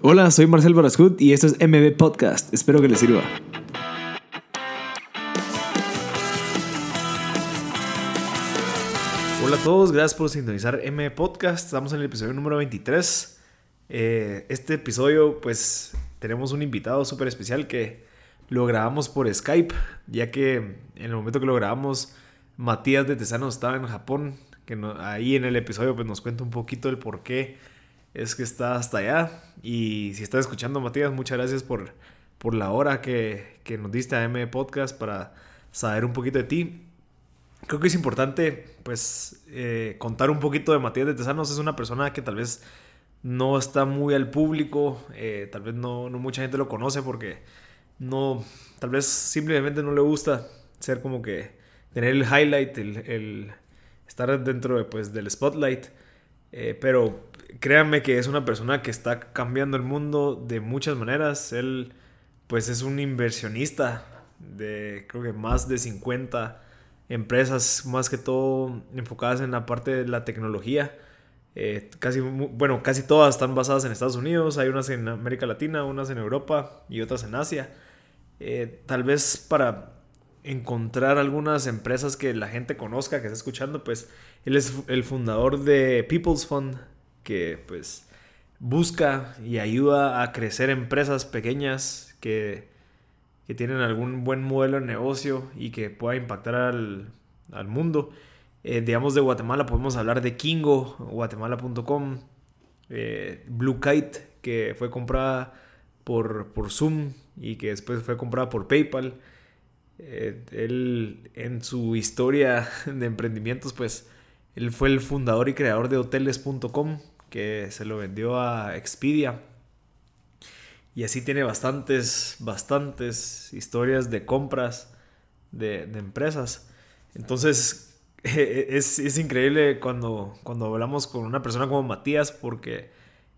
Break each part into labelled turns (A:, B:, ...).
A: Hola, soy Marcel Barascut y esto es MB Podcast. Espero que les sirva. Hola a todos, gracias por sintonizar MB Podcast. Estamos en el episodio número 23. Eh, este episodio, pues, tenemos un invitado súper especial que lo grabamos por Skype, ya que en el momento que lo grabamos, Matías de Tesano estaba en Japón, que ahí en el episodio pues nos cuenta un poquito el por qué es que está hasta allá. Y si estás escuchando, Matías, muchas gracias por, por la hora que, que nos diste a M Podcast para saber un poquito de ti. Creo que es importante, pues, eh, contar un poquito de Matías de Tesanos. Es una persona que tal vez no está muy al público, eh, tal vez no, mucha gente lo conoce porque no, tal vez simplemente no le gusta ser como que tener el highlight, el estar dentro de, pues, del spotlight. Eh, pero créanme que es una persona que está cambiando el mundo de muchas maneras. Él, pues, es un inversionista de, creo que más de 50 empresas, más que todo enfocadas en la parte de la tecnología. Eh, casi, bueno, casi todas están basadas en Estados Unidos, hay unas en América Latina, unas en Europa y otras en Asia. Eh, tal vez para encontrar algunas empresas que la gente conozca, que está escuchando, pues él es el fundador de People's Fund, que pues busca y ayuda a crecer empresas pequeñas que, que tienen algún buen modelo de negocio y que pueda impactar al, al mundo. Eh, digamos de Guatemala podemos hablar de Kingo, guatemala.com, eh, Blue Kite, que fue comprada por, por Zoom y que después fue comprada por PayPal. Eh, él en su historia de emprendimientos, pues él fue el fundador y creador de hoteles.com, que se lo vendió a Expedia. Y así tiene bastantes, bastantes historias de compras de, empresas. Entonces, es, increíble cuando, cuando hablamos con una persona como Matías, porque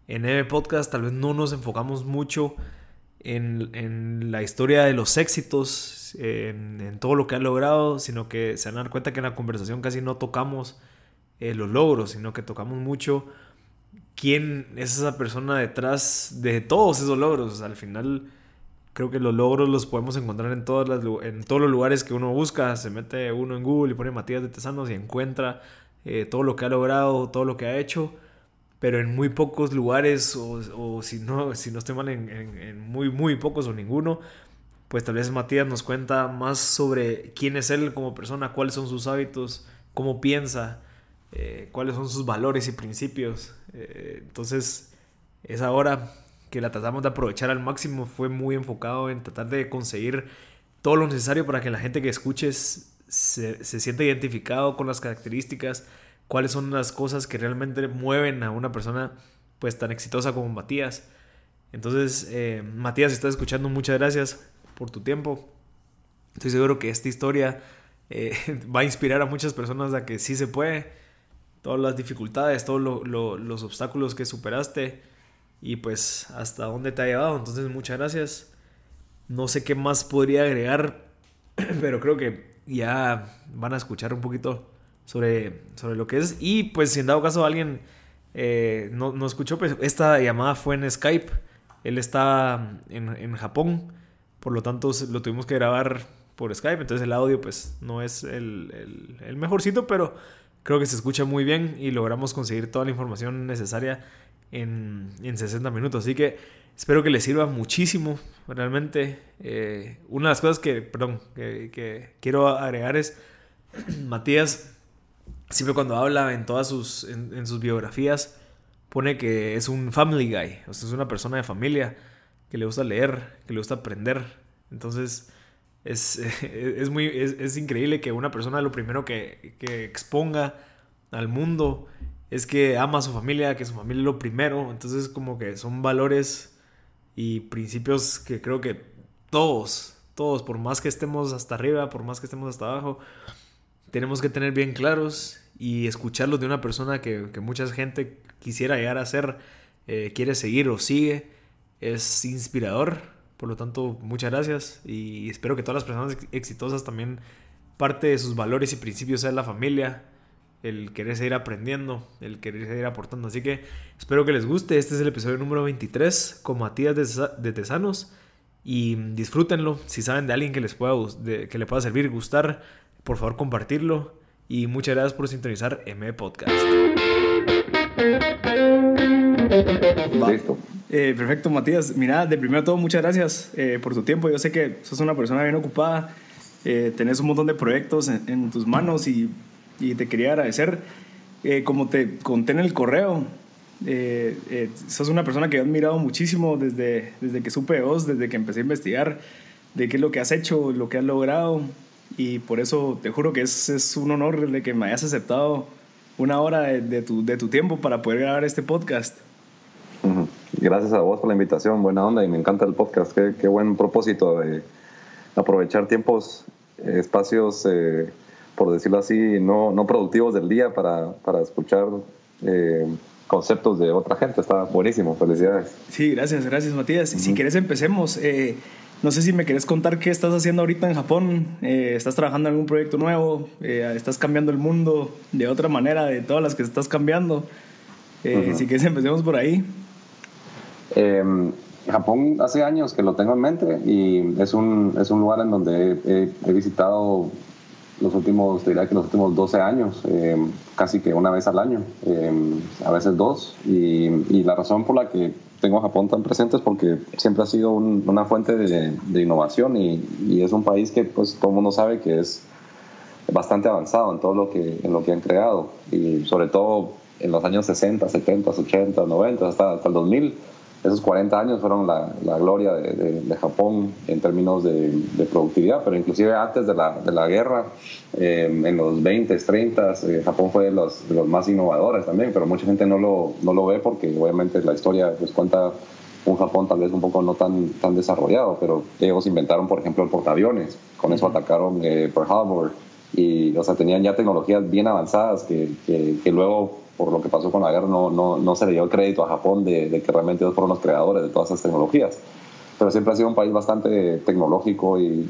A: en M Podcast tal vez no nos enfocamos mucho en, la historia de los éxitos, en, todo lo que ha logrado, sino que se van a dar cuenta que en la conversación casi no tocamos eh, los logros, sino que tocamos mucho quién es esa persona detrás de todos esos logros. al final creo que los logros los podemos encontrar en, todas las, en todos los lugares que uno busca. Se mete uno en Google y pone Matías de Tesanos y encuentra eh, todo lo que ha logrado, todo lo que ha hecho. Pero en muy pocos lugares, o, si, no, si no estoy mal, en, muy, muy pocos o ninguno, pues tal vez Matías nos cuenta más sobre quién es él como persona, cuáles son sus hábitos, cómo piensa, eh, cuáles son sus valores y principios. Eh, entonces, es ahora que la tratamos de aprovechar al máximo, fue muy enfocado en tratar de conseguir todo lo necesario para que la gente que escuches se, se sienta identificado con las características, cuáles son las cosas que realmente mueven a una persona pues tan exitosa como Matías. Entonces, eh, Matías, si estás escuchando, muchas gracias por tu tiempo. Estoy seguro que esta historia eh, va a inspirar a muchas personas a que sí se puede. Todas las dificultades, todos los obstáculos que superaste y pues hasta dónde te ha llevado. Entonces muchas gracias. No sé qué más podría agregar, pero creo que ya van a escuchar un poquito sobre, sobre lo que es. Y pues si en dado caso alguien eh, no, no, escuchó, pues esta llamada fue en Skype. Él está en, en, Japón, por lo tanto lo tuvimos que grabar por Skype. Entonces el audio pues no es el, el, el mejorcito, pero creo que se escucha muy bien y logramos conseguir toda la información necesaria en, en 60 minutos. Así que espero que les sirva muchísimo, realmente. Eh, una de las cosas que, perdón, que, quiero agregar es, Matías, siempre cuando habla en todas sus, en, sus biografías, pone que es un family guy, o sea, es una persona de familia, que le gusta leer, que le gusta aprender. Entonces, es, es muy, es, es, increíble que una persona lo primero que, que exponga al mundo es que ama a su familia, que su familia es lo primero. Entonces como que son valores y principios que creo que todos, todos, por más que estemos hasta arriba, por más que estemos hasta abajo, tenemos que tener bien claros y escucharlos de una persona que, que mucha gente quisiera llegar a ser, eh, quiere seguir o sigue, es inspirador. Por lo tanto, muchas gracias y espero que todas las personas exitosas también parte de sus valores y principios sea la familia, el querer seguir aprendiendo, el querer seguir aportando. Así que espero que les guste. Este es el episodio número 23 con Matías de, Tesanos y disfrútenlo. Si saben de alguien que les pueda, que le pueda servir, gustar, por favor compartirlo. Y muchas gracias por sintonizar M Podcast.
B: Listo. Eh, perfecto, Matías. Mira, de primero todo, muchas gracias eh, por tu tiempo. Yo sé que sos una persona bien ocupada, eh, tenés un montón de proyectos en, tus manos y, y, te quería agradecer. como te conté en el correo, sos una persona que he admirado muchísimo desde, desde que supe de vos, desde que empecé a investigar de qué es lo que has hecho, lo que has logrado y por eso te juro que es, es un honor de que me hayas aceptado una hora de, de, tu, de tu tiempo para poder grabar este podcast.
C: Gracias a vos por la invitación, buena onda y me encanta el podcast, qué, qué buen propósito de aprovechar tiempos, espacios, eh, por decirlo así, no, no productivos del día para, para escuchar eh, conceptos de otra gente, está buenísimo, felicidades.
B: Sí, gracias, gracias Matías. Si quieres empecemos. Eh, no sé si me querés contar qué estás haciendo ahorita en Japón. Eh, ¿Estás trabajando en algún proyecto nuevo? Eh, ¿Estás cambiando el mundo de otra manera de todas las que estás cambiando? Si quieres, empecemos por ahí.
C: Em, Japón hace años que lo tengo en mente y es un, es un lugar en donde he, visitado los últimos, diría que los últimos 12 años, em, casi que una vez al año, em, a veces dos. Y, y, la razón por la que tengo a Japón tan presente es porque siempre ha sido una fuente de, innovación y, es un país que pues todo el mundo sabe que es bastante avanzado en todo lo que, en lo que han creado y sobre todo en los años 60, 70, 80, 90, hasta, hasta el 2000 esos 40 años fueron la, la gloria de, de, Japón en términos de, productividad, pero inclusive antes de la, de la guerra, eh, en los 20, 30, eh, Japón fue de los, de los, más innovadores también, pero mucha gente no lo, no lo ve porque obviamente la historia pues cuenta un Japón tal vez un poco no tan, tan desarrollado, pero ellos inventaron, por ejemplo, el portaaviones, con eso atacaron eh, Pearl Harbor, y, o sea, tenían ya tecnologías bien avanzadas que, que, que luego por lo que pasó con la guerra, no, no, no se le dio crédito a Japón de, de, que realmente ellos fueron los creadores de todas esas tecnologías. Pero siempre ha sido un país bastante tecnológico y,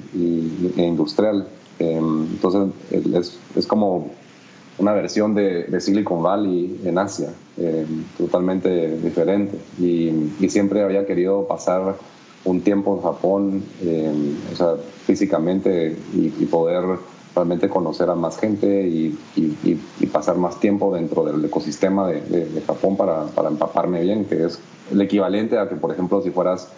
C: e industrial. Em, entonces es, es, como una versión de, de Silicon Valley en Asia, em, totalmente diferente. Y, y, siempre había querido pasar un tiempo en Japón, em, o sea, físicamente y, y poder realmente conocer a más gente y, y, pasar más tiempo dentro del ecosistema de, de, Japón para, para, empaparme bien, que es el equivalente a que, por ejemplo, si fueras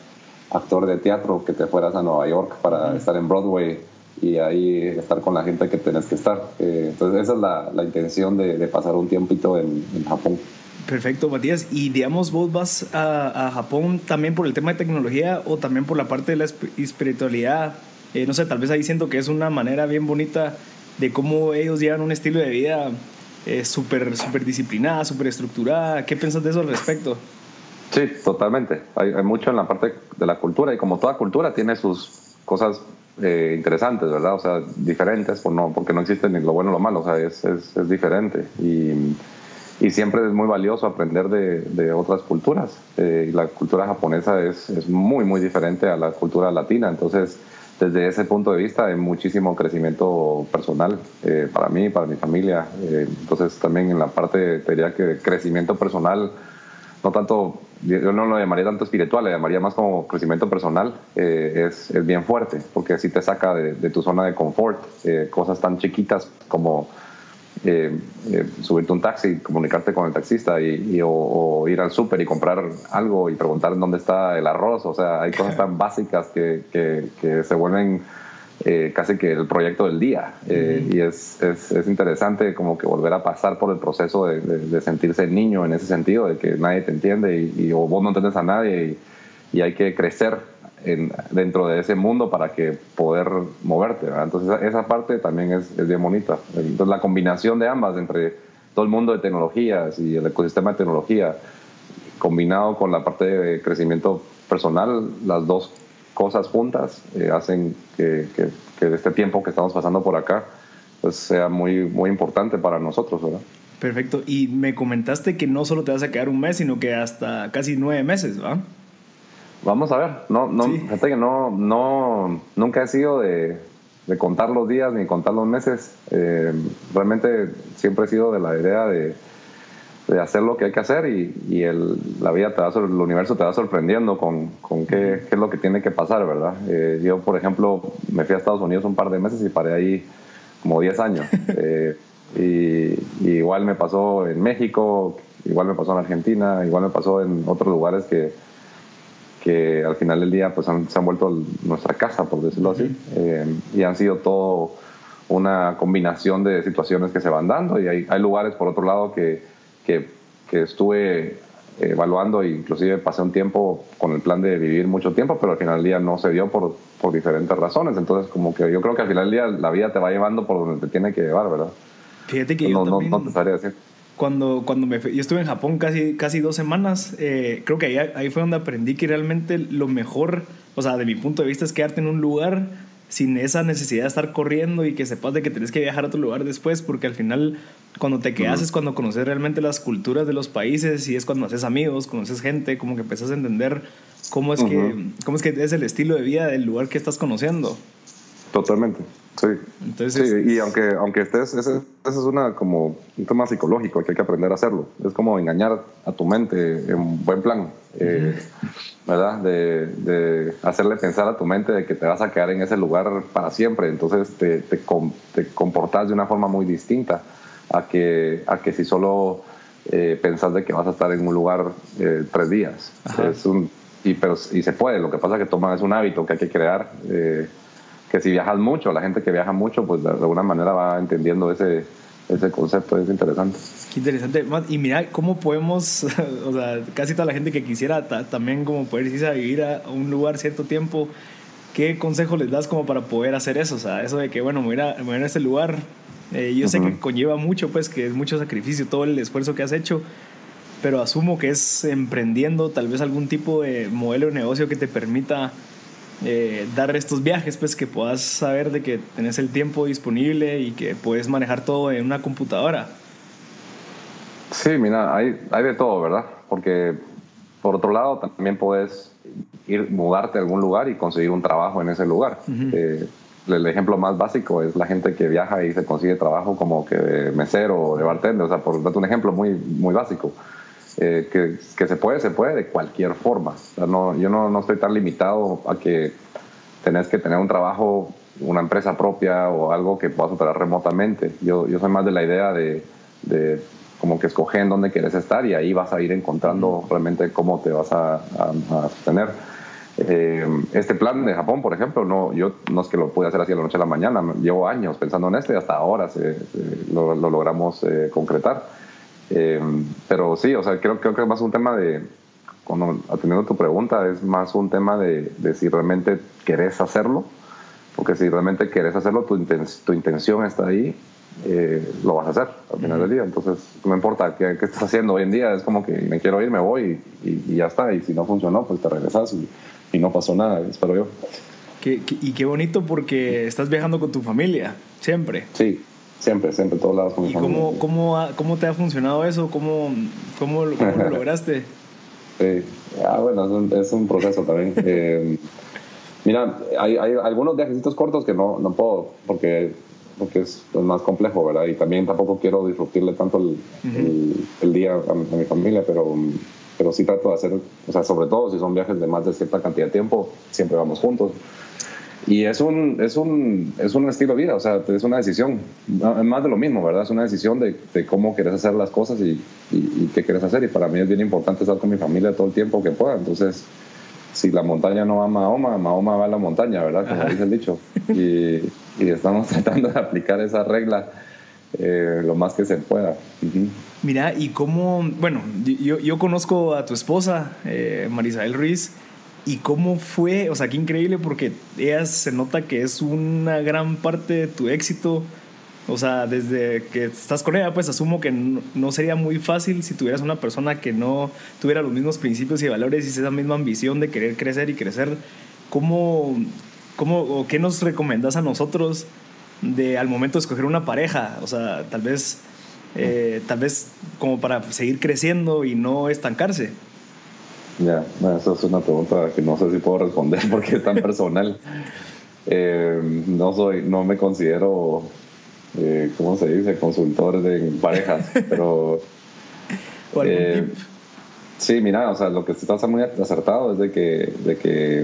C: actor de teatro, que te fueras a Nueva York para estar en Broadway y ahí estar con la gente que tenés que estar. Eh, entonces esa es la, la intención de, de, pasar un tiempito en, en, Japón.
B: Perfecto, Matías. Y digamos, vos vas a, a Japón también por el tema de tecnología o también por la parte de la espiritualidad eh, no sé, tal vez ahí siento que es una manera bien bonita de cómo ellos llevan un estilo de vida eh, súper super disciplinada, súper estructurada. ¿Qué piensas de eso al respecto?
C: Sí, totalmente. Hay, mucho en la parte de la cultura y como toda cultura tiene sus cosas eh, interesantes, ¿verdad? O sea, diferentes, por no, porque no existe ni lo bueno ni lo malo, o sea, es, es, diferente. Y, y, siempre es muy valioso aprender de, otras culturas. Eh, la cultura japonesa es, es muy, muy diferente a la cultura latina, entonces desde ese punto de vista hay muchísimo crecimiento personal eh, para mí, para mi familia. Eh, entonces también en la parte, te diría que crecimiento personal, no tanto, yo no lo llamaría tanto espiritual, le llamaría más como crecimiento personal, eh, es, es, bien fuerte, porque así te saca de, de tu zona de confort, cosas tan chiquitas como eh, eh, subirte un taxi, comunicarte con el taxista y, o, ir al súper y comprar algo y preguntar dónde está el arroz. O sea, hay cosas tan básicas que, que, se vuelven eh, casi que el proyecto del día. Y es, es, es, interesante como que volver a pasar por el proceso de, de, sentirse niño en ese sentido, de que nadie te entiende y, y o vos no entiendes a nadie y, y hay que crecer en, dentro de ese mundo para que poder moverte. Entonces esa parte también es, es, bien bonita. Entonces la combinación de ambas entre todo el mundo de tecnologías y el ecosistema de tecnología combinado con la parte de crecimiento personal, las dos cosas juntas eh, hacen que, que, que, este tiempo que estamos pasando por acá pues sea muy, muy importante para nosotros, ¿verdad?
A: Perfecto. Y me comentaste que no solo te vas a quedar un mes, sino que hasta casi nueve meses, ¿va?
C: Vamos a ver. No, no, fíjate que no, no, nunca he sido de, de contar los días ni contar los meses. Eh, realmente siempre he sido de la idea de, de hacer lo que hay que hacer y, y el, la vida te va, el universo te va sorprendiendo con, con qué, qué, es lo que tiene que pasar, ¿verdad? Eh, yo, por ejemplo, me fui a Estados Unidos un par de meses y paré ahí como 10 años. Eh, y, y, igual me pasó en México, igual me pasó en Argentina, igual me pasó en otros lugares que, que al final del día pues han, se han vuelto nuestra casa, por decirlo así, eh, y han sido todo una combinación de situaciones que se van dando y hay, hay lugares por otro lado que, que, que estuve evaluando e inclusive pasé un tiempo con el plan de vivir mucho tiempo, pero al final del día no se dio por, por diferentes razones. Entonces, como que yo creo que al final del día la vida te va llevando por donde te tiene que llevar, ¿verdad?
A: Fíjate que
C: no,
A: yo también,
C: no, no te sabría decir.
A: Cuando, cuando me, yo estuve en Japón casi, casi dos semanas, eh, creo que ahí, ahí fue donde aprendí que realmente lo mejor, o sea, de mi punto de vista, es quedarte en un lugar sin esa necesidad de estar corriendo y que sepas de que tenés que viajar a otro lugar después, porque al final cuando te quedas uh -huh. es cuando conoces realmente las culturas de los países y es cuando haces amigos, conoces gente, como que empezás a entender cómo es, uh -huh. que, cómo es que es el estilo de vida del lugar que estás conociendo.
C: Totalmente, sí. Entonces, sí, y aunque, aunque estés, ese, ese, es una, como un tema psicológico que hay que aprender a hacerlo. Es como engañar a tu mente en buen plan, eh, ¿verdad? De, de, hacerle pensar a tu mente de que te vas a quedar en ese lugar para siempre. Entonces te, te, te comportas de una forma muy distinta a que, a que si solo eh, pensás de que vas a estar en un lugar eh, tres días. Es un, y, pero, y se puede, lo que pasa es que toma es un hábito que hay que crear. Eh, que si viajas mucho, la gente que viaja mucho, pues de alguna manera va entendiendo ese, ese concepto, es interesante.
A: Qué interesante. Y mira, ¿cómo podemos, o sea, casi toda la gente que quisiera también como poder irse a vivir a un lugar cierto tiempo, ¿qué consejo les das como para poder hacer eso? O sea, eso de que, bueno, me voy a, me voy a este lugar, eh, yo uh -huh. sé que conlleva mucho, pues que es mucho sacrificio, todo el esfuerzo que has hecho, pero asumo que es emprendiendo tal vez algún tipo de modelo de negocio que te permita eh, dar estos viajes, pues que puedas saber de que tenés el tiempo disponible y que puedes manejar todo en una computadora.
C: Sí, mira, hay, hay de todo, ¿verdad? Porque por otro lado también puedes ir, mudarte a algún lugar y conseguir un trabajo en ese lugar. Uh -huh. eh, el ejemplo más básico es la gente que viaja y se consigue trabajo como que de mesero o de bartender, o sea, por darte un ejemplo muy, muy básico. Eh, que, que, se puede, se puede de cualquier forma. O sea, no, yo no, no, estoy tan limitado a que tenés que tener un trabajo, una empresa propia o algo que puedas operar remotamente. Yo, yo soy más de la idea de, de como que escoger en dónde quieres estar y ahí vas a ir encontrando realmente cómo te vas a, a, a sostener. Eh, este plan de Japón, por ejemplo, no, yo no es que lo pude hacer así de la noche a la mañana, llevo años pensando en esto y hasta ahora se, se, lo, lo, logramos eh, concretar. Eh, pero sí, o sea, creo, creo que es más un tema de, cuando atendiendo tu pregunta, es más un tema de, de si realmente querés hacerlo, porque si realmente querés hacerlo, tu, inten tu intención está ahí, eh, lo vas a hacer al final uh -huh. del día. Entonces, no importa qué, qué, estás haciendo hoy en día, es como que me quiero ir, me voy y, y, y ya está. Y si no funcionó, pues te regresas y, y no pasó nada, espero yo.
A: Qué, qué, y qué bonito porque estás viajando con tu familia, siempre.
C: Sí, Siempre, siempre, todos lados.
A: Con ¿Y cómo, cómo, ha, cómo, te ha funcionado eso? ¿Cómo, cómo, cómo lo lograste?
C: Sí, ah, bueno, es un, es un proceso también. eh, mira, hay, hay, algunos viajecitos cortos que no, no puedo porque, porque es, más complejo, ¿verdad? Y también tampoco quiero disrumpirle tanto el, uh -huh. el, el día a, a, mi familia, pero, pero sí trato de hacer, o sea, sobre todo si son viajes de más de cierta cantidad de tiempo, siempre vamos juntos. Y es un, es, un, es un estilo de vida, o sea, es una decisión, más de lo mismo, ¿verdad? Es una decisión de, de cómo quieres hacer las cosas y, y, y, qué quieres hacer. Y para mí es bien importante estar con mi familia todo el tiempo que pueda. Entonces, si la montaña no va a Mahoma, Mahoma va a la montaña, ¿verdad? Como Ajá. dice el dicho. Y, y, estamos tratando de aplicar esa regla eh, lo más que se pueda. Uh -huh.
A: Mira, y cómo, bueno, yo, yo conozco a tu esposa, eh, Marisabel Ruiz, ¿Y cómo fue? O sea, qué increíble porque ella se nota que es una gran parte de tu éxito O sea, desde que estás con ella, pues asumo que no, sería muy fácil si tuvieras una persona que no tuviera los mismos principios y valores y esa misma ambición de querer crecer y crecer. ¿Cómo, cómo o qué nos recomendas a nosotros de al momento de escoger una pareja? O sea, tal vez, eh, tal vez como para seguir creciendo y no estancarse.
C: Ya, esa es una pregunta que no sé si puedo responder porque es tan personal. Eh, no soy, no me considero eh, ¿cómo se dice? Consultor de parejas, pero...
A: eh,
C: sí, mira, o sea, lo que estás muy acertado es de que, de que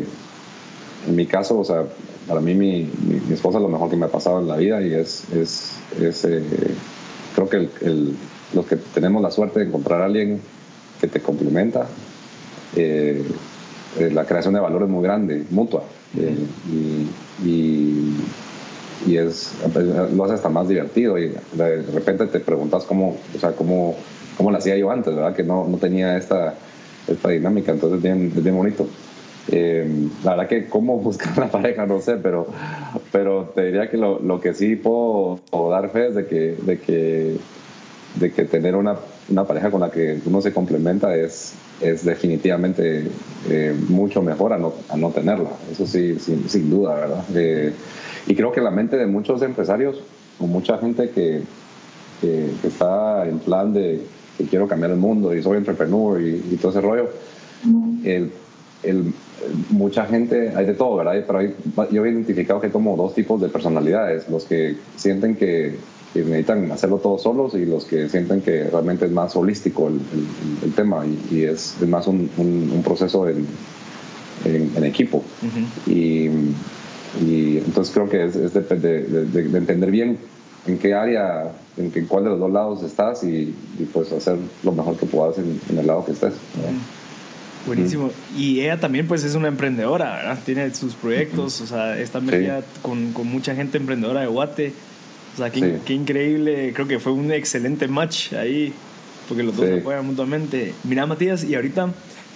C: en mi caso, o sea, para mí mi, mi, esposa es lo mejor que me ha pasado en la vida y es, es, es eh, creo que el, los que tenemos la suerte de encontrar a alguien que te complementa, eh, eh, la creación de valor es muy grande, mutua. y, y y es, lo hace hasta más divertido y de repente te preguntas cómo, o sea, cómo, cómo lo hacía yo antes, ¿verdad? Que no, no tenía esta, esta dinámica, entonces es bien, bien bonito. Eh, la verdad que cómo buscar la pareja no sé, pero, pero te diría que lo, lo que sí puedo, dar fe es de que, de que, de que tener una, una, pareja con la que uno se complementa es, es definitivamente eh, mucho mejor a no, a no tenerla, eso sí, sin, sin duda, ¿verdad? Eh, y creo que la mente de muchos empresarios o mucha gente que, que, está en plan de que quiero cambiar el mundo y soy entrepreneur y, todo ese rollo, el, el, mucha gente, hay de todo, ¿verdad? Pero yo he identificado que hay como dos tipos de personalidades, los que sienten que, necesitan hacerlo todos solos y los que sienten que realmente es más holístico el, el, tema y, es, es, más un, un, proceso en, en, equipo. Y y entonces creo que es, es de, de, entender bien en qué área, en, qué, cuál de los dos lados estás y, pues hacer lo mejor que puedas en, el lado que estés.
A: Buenísimo. Y ella también pues es una emprendedora, ¿verdad? Tiene sus proyectos, o sea, está metida con, con, mucha gente emprendedora de Guate. O sea, qué, qué, increíble, creo que fue un excelente match ahí, porque los dos se apoyan mutuamente. Mira, Matías, y ahorita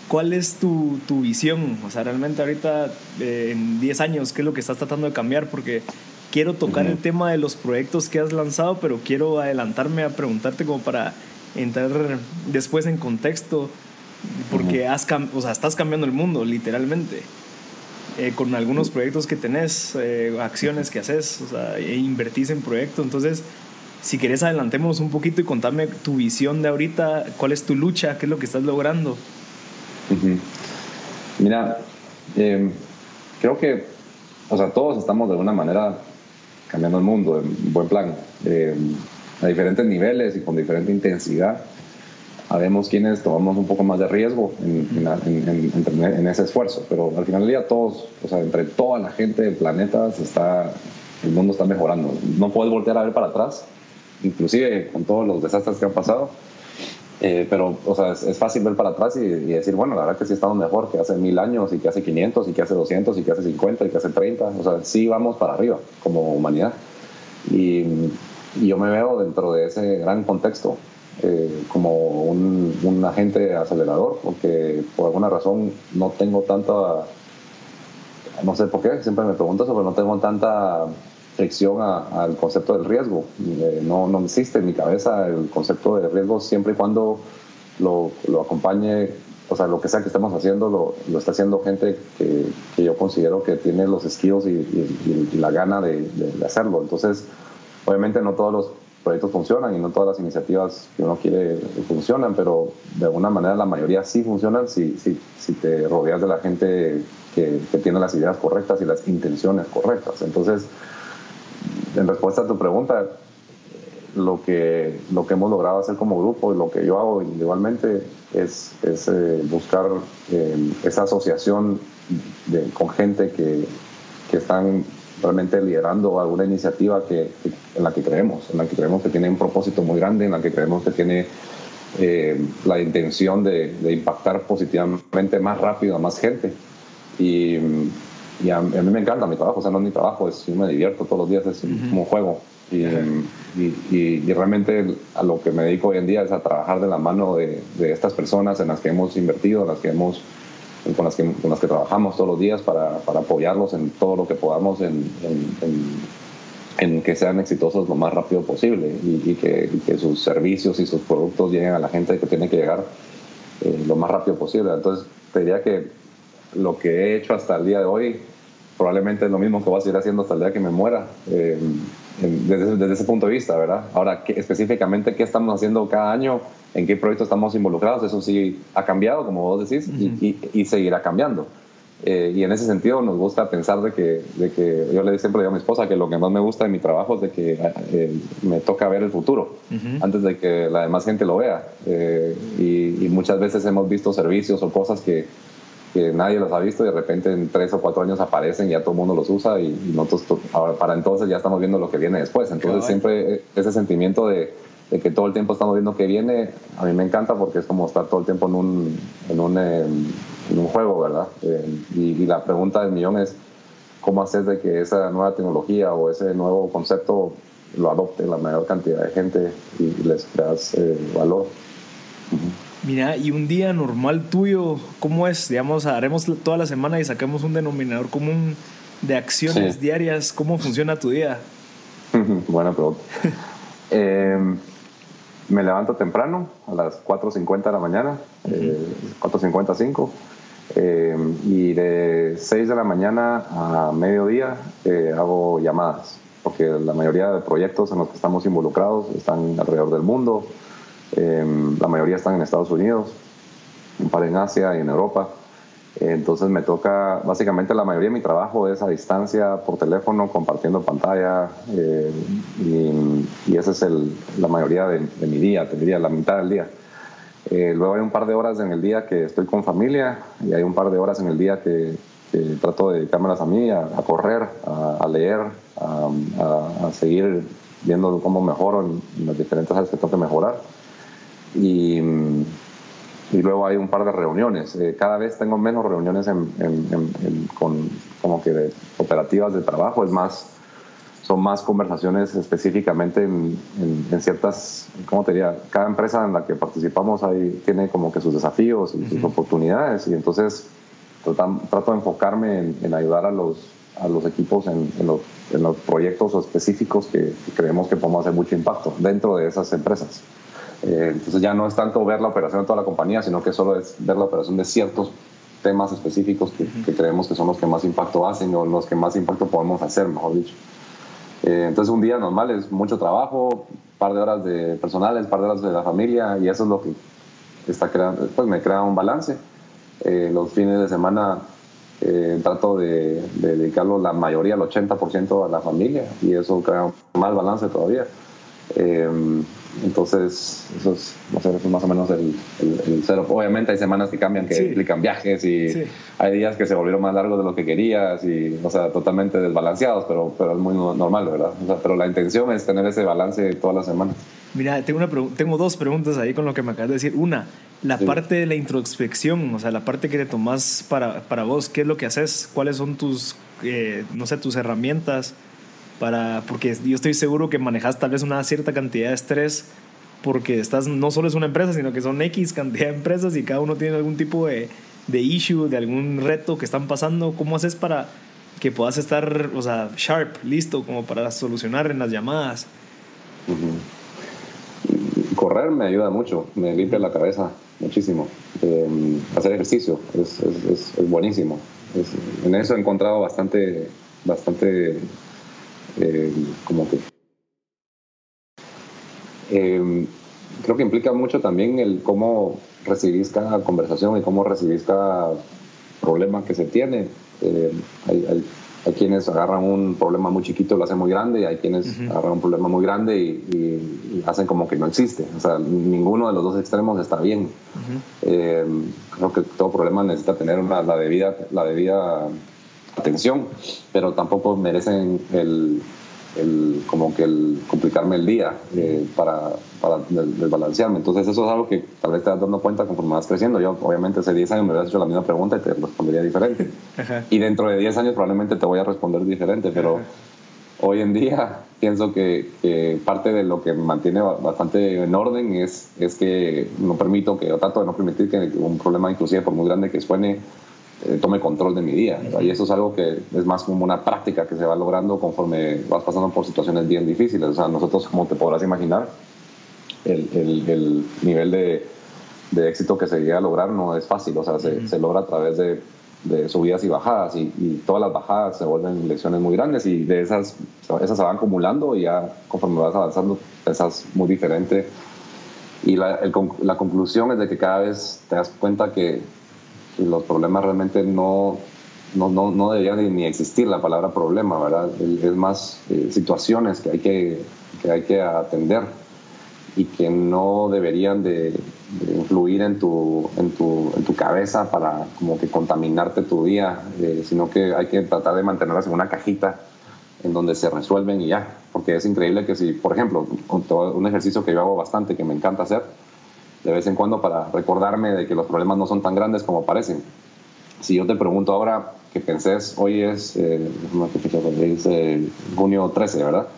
A: ¿Cuál es tu, tu, visión? O sea, realmente ahorita eh, en 10 años, ¿qué es lo que estás tratando de cambiar? Porque quiero tocar el tema de los proyectos que has lanzado, pero quiero adelantarme a preguntarte como para entrar después en contexto, porque has, o sea, estás cambiando el mundo, literalmente. Eh, con algunos proyectos que tenés, eh, acciones que haces, o sea, e invertís en proyectos. Entonces, si querés, adelantemos un poquito y contame tu visión de ahorita, cuál es tu lucha, qué es lo que estás logrando.
C: Mira, em, creo que, o sea, todos estamos de alguna manera cambiando el mundo en buen plan, em, a diferentes niveles y con diferente intensidad. Sabemos quienes tomamos un poco más de riesgo en, ese esfuerzo, pero al final del día todos, o sea, entre toda la gente del planeta está, el mundo está mejorando. No puedes voltear a ver para atrás, inclusive con todos los desastres que han pasado eh, pero, o sea, es, fácil ver para atrás y, decir, bueno, la verdad que sí estamos mejor que hace mil años y que hace 500 y que hace 200 y que hace 50 y que hace 30. O sea, sí vamos para arriba como humanidad. Y, yo me veo dentro de ese gran contexto eh, como un, un, agente acelerador, porque por alguna razón no tengo tanta, no sé por qué, siempre me pregunto eso, pero no tengo tanta fricción al concepto del riesgo. Eh, no, no existe en mi cabeza el concepto de riesgo siempre y cuando lo, lo acompañe, o sea, lo que sea que estemos haciendo, lo, lo está haciendo gente que, que, yo considero que tiene los skills y, y, la gana de, de, hacerlo. Entonces, obviamente no todos los proyectos funcionan y no todas las iniciativas que uno quiere funcionan, pero de alguna manera la mayoría sí funcionan si, si, si te rodeas de la gente que, que tiene las ideas correctas y las intenciones correctas. Entonces, en respuesta a tu pregunta, lo que, lo que hemos logrado hacer como grupo y lo que yo hago individualmente es, es eh, buscar eh, esa asociación con gente que, que, están realmente liderando alguna iniciativa que, en la que creemos, en la que creemos que tiene un propósito muy grande, en la que creemos que tiene eh, la intención de, de, impactar positivamente más rápido a más gente. Y, y a, mí me encanta mi trabajo, o sea, no es mi trabajo, es, yo me divierto todos los días, es como un juego. Y, y, y, realmente a lo que me dedico hoy en día es a trabajar de la mano de, de estas personas en las que hemos invertido, en las que hemos, con, las que, con las que trabajamos todos los días para, para apoyarlos en todo lo que podamos en, en, en que sean exitosos lo más rápido posible y, que, sus servicios y sus productos lleguen a la gente que tiene que llegar eh, lo más rápido posible. Entonces, te diría que lo que he hecho hasta el día de hoy probablemente es lo mismo que voy a seguir haciendo hasta el día que me muera, eh, desde, ese punto de vista, ¿verdad? Ahora, específicamente, ¿qué estamos haciendo cada año? ¿En qué proyectos estamos involucrados? Eso sí ha cambiado, como vos decís, y, y, seguirá cambiando. Eh, y en ese sentido nos gusta pensar de que, de que yo le siempre digo a mi esposa que lo que más me gusta de mi trabajo es de que eh, me toca ver el futuro antes de que la demás gente lo vea. y, y, muchas veces hemos visto servicios o cosas que, que nadie los ha visto y de repente en tres o cuatro años aparecen y ya todo el mundo los usa y, nosotros ahora, para entonces ya estamos viendo lo que viene después. Entonces siempre ese sentimiento de, que todo el tiempo estamos viendo qué viene, a mí me encanta porque es como estar todo el tiempo en un, en un, em, en un juego, ¿verdad? Eh, y, la pregunta del millón es, ¿cómo haces de que esa nueva tecnología o ese nuevo concepto lo adopte la mayor cantidad de gente y les creas eh, valor?
B: Mira, y un día normal tuyo, ¿cómo es? Digamos, haremos toda la semana y sacamos un denominador común de acciones diarias. ¿Cómo funciona tu día?
C: Buena pregunta. Em, me levanto temprano, a las 4.50 de la mañana, eh, 4.55, em, y de 6 de la mañana a mediodía eh, hago llamadas, porque la mayoría de proyectos en los que estamos involucrados están alrededor del mundo Em, la mayoría están en Estados Unidos, un par en Asia y en Europa. Entonces me toca, básicamente la mayoría de mi trabajo es a distancia, por teléfono, compartiendo pantalla, eh, y, esa es el, la mayoría de, mi día, te diría, la mitad del día. Eh, luego hay un par de horas en el día que estoy con familia y hay un par de horas en el día que, trato de dedicármelas a mí, a, correr, a, leer, a, seguir viendo cómo mejoro en, las diferentes áreas que tengo que mejorar y, y luego hay un par de reuniones. Eh, cada vez tengo menos reuniones con como que operativas de trabajo, es más, son más conversaciones específicamente en, ciertas, ¿cómo te diría? Cada empresa en la que participamos ahí tiene como que sus desafíos y sus oportunidades y entonces trato, de enfocarme en, ayudar a los, a los equipos en, los, en los proyectos específicos que creemos que podemos hacer mucho impacto dentro de esas empresas. Eh, entonces ya no es tanto ver la operación de toda la compañía, sino que solo es ver la operación de ciertos temas específicos que, creemos que son los que más impacto hacen o los que más impacto podemos hacer, mejor dicho. Eh, entonces un día normal es mucho trabajo, par de horas de personales, par de horas de la familia y eso es lo que está creando, pues me crea un balance. Eh, los fines de semana trato de, de, dedicarlo la mayoría, el 80% a la familia y eso crea un mal balance todavía. Entonces, eso es, más o menos el, cero. Obviamente hay semanas que cambian, que implican viajes y hay días que se volvieron más largos de lo que querías y, o sea, totalmente desbalanceados, pero, pero es muy normal, ¿verdad? pero la intención es tener ese balance todas las semanas.
B: Mira, tengo, una tengo dos preguntas ahí con lo que me acabas de decir. Una, la parte de la introspección, o sea, la parte que te tomas para, para vos, ¿qué es lo que haces? ¿Cuáles son tus, eh, no sé, tus herramientas? Para, porque yo estoy seguro que manejas tal vez una cierta cantidad de estrés porque estás, no solo es una empresa, sino que son X cantidad de empresas y cada uno tiene algún tipo de, de issue, de algún reto que están pasando. ¿Cómo haces para que puedas estar, o sea, sharp, listo, como para solucionar en las llamadas?
C: Correr me ayuda mucho, me limpia la cabeza muchísimo. Em, hacer ejercicio es, es, es buenísimo. en eso he encontrado bastante, bastante eh, como que eh, creo que implica mucho también el cómo recibís cada conversación y cómo recibís cada problema que se tiene. Eh, hay, hay, hay, quienes agarran un problema muy chiquito y lo hacen muy grande, y hay quienes agarran un problema muy grande y, hacen como que no existe. O sea, ninguno de los dos extremos está bien. creo que todo problema necesita tener una, la, debida, la debida atención, pero tampoco merecen el, el, como que el complicarme el día eh, para, para desbalancearme. Entonces eso es algo que tal vez te das dando cuenta conforme vas creciendo. Yo obviamente hace 10 años me hubieras hecho la misma pregunta y te respondería diferente. Y dentro de 10 años probablemente te voy a responder diferente, pero hoy en día pienso que, que, parte de lo que me mantiene bastante en orden es, es que no permito que, o trato de no permitir que un problema inclusive por muy grande que suene, eh, tome control de mi día. Y eso es algo que es más como una práctica que se va logrando conforme vas pasando por situaciones bien difíciles. O sea, nosotros, como te podrás imaginar, el, el, nivel de, de, éxito que se llega a lograr no es fácil. O sea, se, se logra a través de, de subidas y bajadas y, y, todas las bajadas se vuelven lecciones muy grandes y de esas, esas se van acumulando y ya conforme vas avanzando pensás muy diferente. Y la, la conclusión es de que cada vez te das cuenta que los problemas realmente no, no, no, no deberían ni existir la palabra problema, ¿verdad? Es más eh, situaciones que hay que, que hay que atender y que no deberían de, influir en tu, en, tu, en tu, cabeza para como que contaminarte tu día, eh, sino que hay que tratar de mantenerlas en una cajita en donde se resuelven y ya, porque es increíble que si, por ejemplo, un ejercicio que yo hago bastante, que me encanta hacer, de vez en cuando para recordarme de que los problemas no son tan grandes como parecen. Si yo te pregunto ahora que pensés, hoy es, eh, eh junio 13, ¿verdad?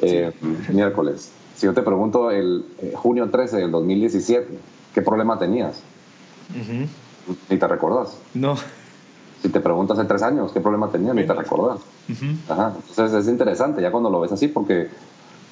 C: Eh, miércoles. Si yo te pregunto el eh, junio 13 del 2017, ¿qué problema tenías? Ni te recordás.
A: No.
C: Si te preguntas hace tres años, ¿qué problema tenías? Ni te recordás. Entonces es interesante ya cuando lo ves así porque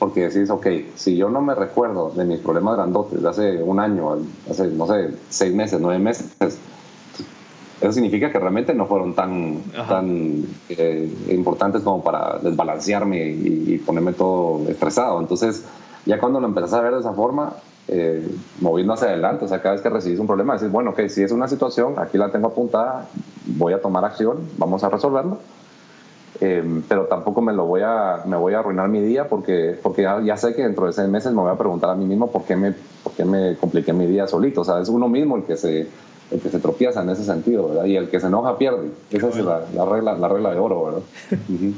C: porque decís, ok, si yo no me recuerdo de mis problemas grandotes de hace un año, hace, no sé, seis meses, nueve meses, eso significa que realmente no fueron tan, tan eh, importantes como para desbalancearme y, ponerme todo estresado. Entonces, ya cuando lo empezás a ver de esa forma, eh, moviendo hacia adelante, o sea, cada vez que recibís un problema, decís, bueno, ok, si es una situación, aquí la tengo apuntada, voy a tomar acción, vamos a resolverlo Em, pero tampoco me lo voy a, me voy a arruinar mi día porque, porque ya, sé que dentro de seis meses me voy a preguntar a mí mismo por qué me, por qué me compliqué mi día solito. O sea, es uno mismo el que se, el que se tropieza en ese sentido, ¿verdad? Y el que se enoja pierde. Esa es la, la, regla, la regla de oro, ¿verdad?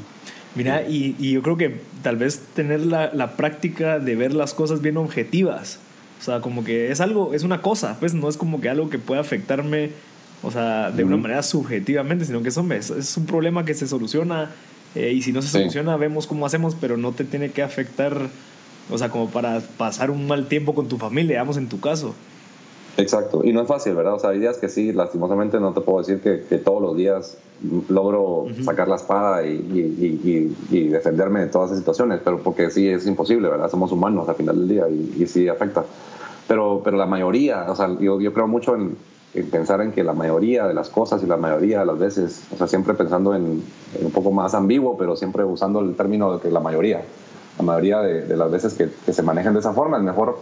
A: Mira, y, y, yo creo que tal vez tener la, la, práctica de ver las cosas bien objetivas. O sea, como que es algo, es una cosa, pues no es como que algo que pueda afectarme o sea, de una manera subjetivamente, sino que es, es, es un problema que se soluciona eh, y si no se soluciona vemos cómo hacemos, pero no te tiene que afectar, o sea, como para pasar un mal tiempo con tu familia, digamos, en tu caso.
C: Exacto, y no es fácil, ¿verdad? O sea, hay días que sí, lastimosamente no te puedo decir que, que todos los días logro sacar la espada y, y, y, defenderme de todas esas situaciones, pero porque sí es imposible, ¿verdad? Somos humanos al final del día y, sí afecta. Pero, pero la mayoría, o sea, yo, yo creo mucho en, pensar en que la mayoría de las cosas y la mayoría de las veces, o sea, siempre pensando en, un poco más ambiguo, pero siempre usando el término de que la mayoría, la mayoría de, las veces que, se manejan de esa forma, es mejor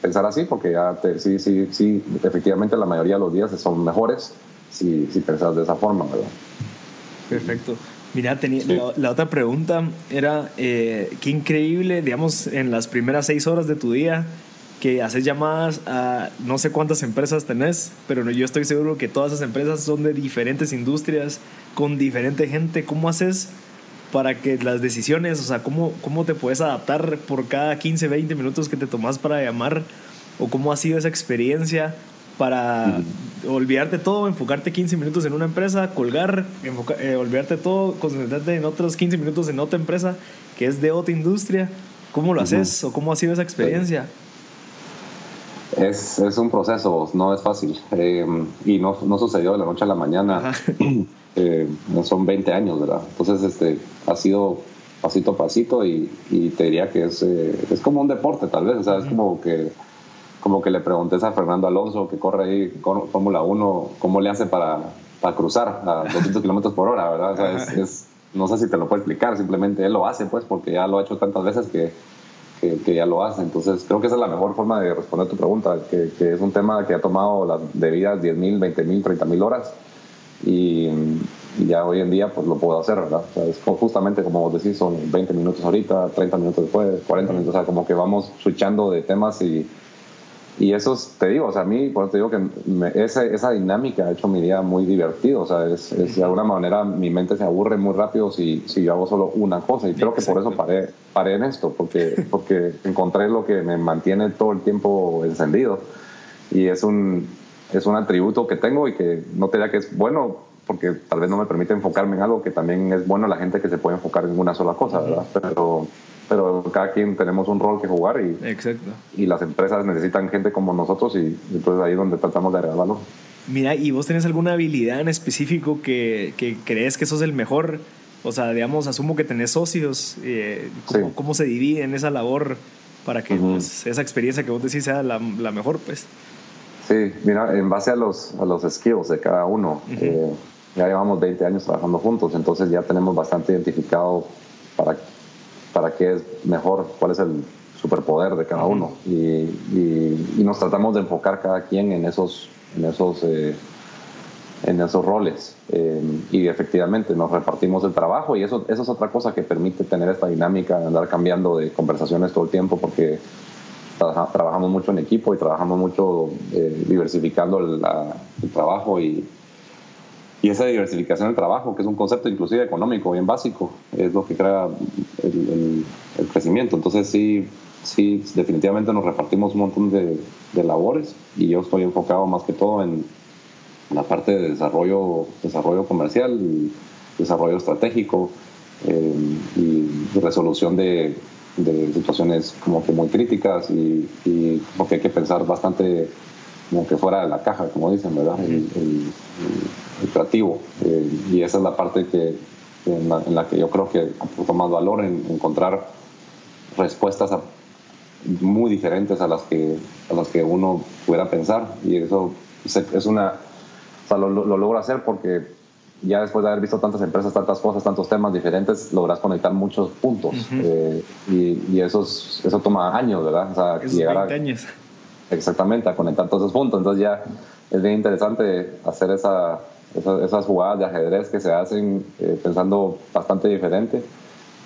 C: pensar así, porque ya sí, sí, sí, efectivamente la mayoría de los días son mejores si, si pensas de esa forma, ¿verdad?
A: Perfecto. Mira, tenía, la, otra pregunta era, eh, qué increíble, digamos, en las primeras seis horas de tu día, que haces llamadas a no sé cuántas empresas tenés, pero yo estoy seguro que todas esas empresas son de diferentes industrias, con diferente gente. ¿Cómo haces para que las decisiones, o sea, cómo, cómo te puedes adaptar por cada 15, 20 minutos que te tomas para llamar? ¿O cómo ha sido esa experiencia para olvidarte todo, enfocarte 15 minutos en una empresa, colgar, eh, olvidarte todo, concentrarte en otros 15 minutos en otra empresa que es de otra industria? ¿Cómo lo haces o cómo ha sido esa experiencia?
C: Es, es un proceso, no es fácil. Eh, y no, no, sucedió de la noche a la mañana. Eh, son 20 años, ¿verdad? Entonces, este, ha sido pasito a pasito y, y te diría que es, eh, es como un deporte, tal vez. O sea, es como que, como que le preguntes a Fernando Alonso, que corre ahí Fórmula 1, cómo le hace para, para cruzar a 200 kilómetros por hora, ¿verdad? O sea, es, es, no sé si te lo puedo explicar, simplemente él lo hace, pues, porque ya lo ha hecho tantas veces que que, ya lo hace. Entonces, creo que esa es la mejor forma de responder tu pregunta, que, es un tema que ha tomado las debidas 10.000, 20.000, 30.000 horas y, ya hoy en día pues lo puedo hacer, ¿verdad? O sea, es justamente como vos decís, son 20 minutos ahorita, 30 minutos después, 40 minutos, o sea, como que vamos switchando de temas y y eso, te digo, o sea, a mí, por te digo que esa, esa, dinámica ha hecho mi día muy divertido. O sea, es, de alguna manera mi mente se aburre muy rápido si, si yo hago solo una cosa. Y creo que por eso paré, paré en esto, porque, porque encontré lo que me mantiene todo el tiempo encendido. Y es un, es un atributo que tengo y que no te diría que es bueno, porque tal vez no me permite enfocarme en algo que también es bueno la gente que se puede enfocar en una sola cosa, ¿verdad? Pero pero cada quien tenemos un rol que jugar y,
A: Exacto.
C: y las empresas necesitan gente como nosotros y entonces ahí es donde tratamos de agregar valor.
A: Mira, ¿y vos tenés alguna habilidad en específico que, que crees que sos el mejor? O sea, digamos, asumo que tenés socios. Eh, ¿cómo, ¿cómo, se divide en esa labor para que pues, esa experiencia que vos decís sea la, la, mejor? pues
C: Sí, mira, en base a los, a los skills de cada uno, eh, ya llevamos 20 años trabajando juntos, entonces ya tenemos bastante identificado para, para qué es mejor, cuál es el superpoder de cada uno. Y, y, y, nos tratamos de enfocar cada quien en esos, en esos eh, en esos roles. Eh, y efectivamente nos repartimos el trabajo y eso, eso es otra cosa que permite tener esta dinámica, andar cambiando de conversaciones todo el tiempo porque trabajamos mucho en equipo y trabajamos mucho eh, diversificando el, trabajo y, y esa diversificación del trabajo, que es un concepto inclusive económico bien básico, es lo que crea el, crecimiento. Entonces sí, sí, definitivamente nos repartimos un montón de, labores y yo estoy enfocado más que todo en la parte de desarrollo, desarrollo comercial, y desarrollo estratégico eh, y resolución de, situaciones como que muy críticas y porque hay que pensar bastante como que fuera de la caja, como dicen, ¿verdad? El, creativo. Eh, y esa es la parte que, en, la, que yo creo que aporta más valor en encontrar respuestas muy diferentes a las que a las que uno pudiera pensar y eso es una lo, logro hacer porque ya después de haber visto tantas empresas, tantas cosas, tantos temas diferentes, logras conectar muchos puntos. Eh, y, eso, eso toma años, ¿verdad? O sea,
A: llegar a, años.
C: Exactamente, a conectar todos esos puntos. Entonces ya es bien interesante hacer esa, esas, jugadas de ajedrez que se hacen eh, pensando bastante diferente.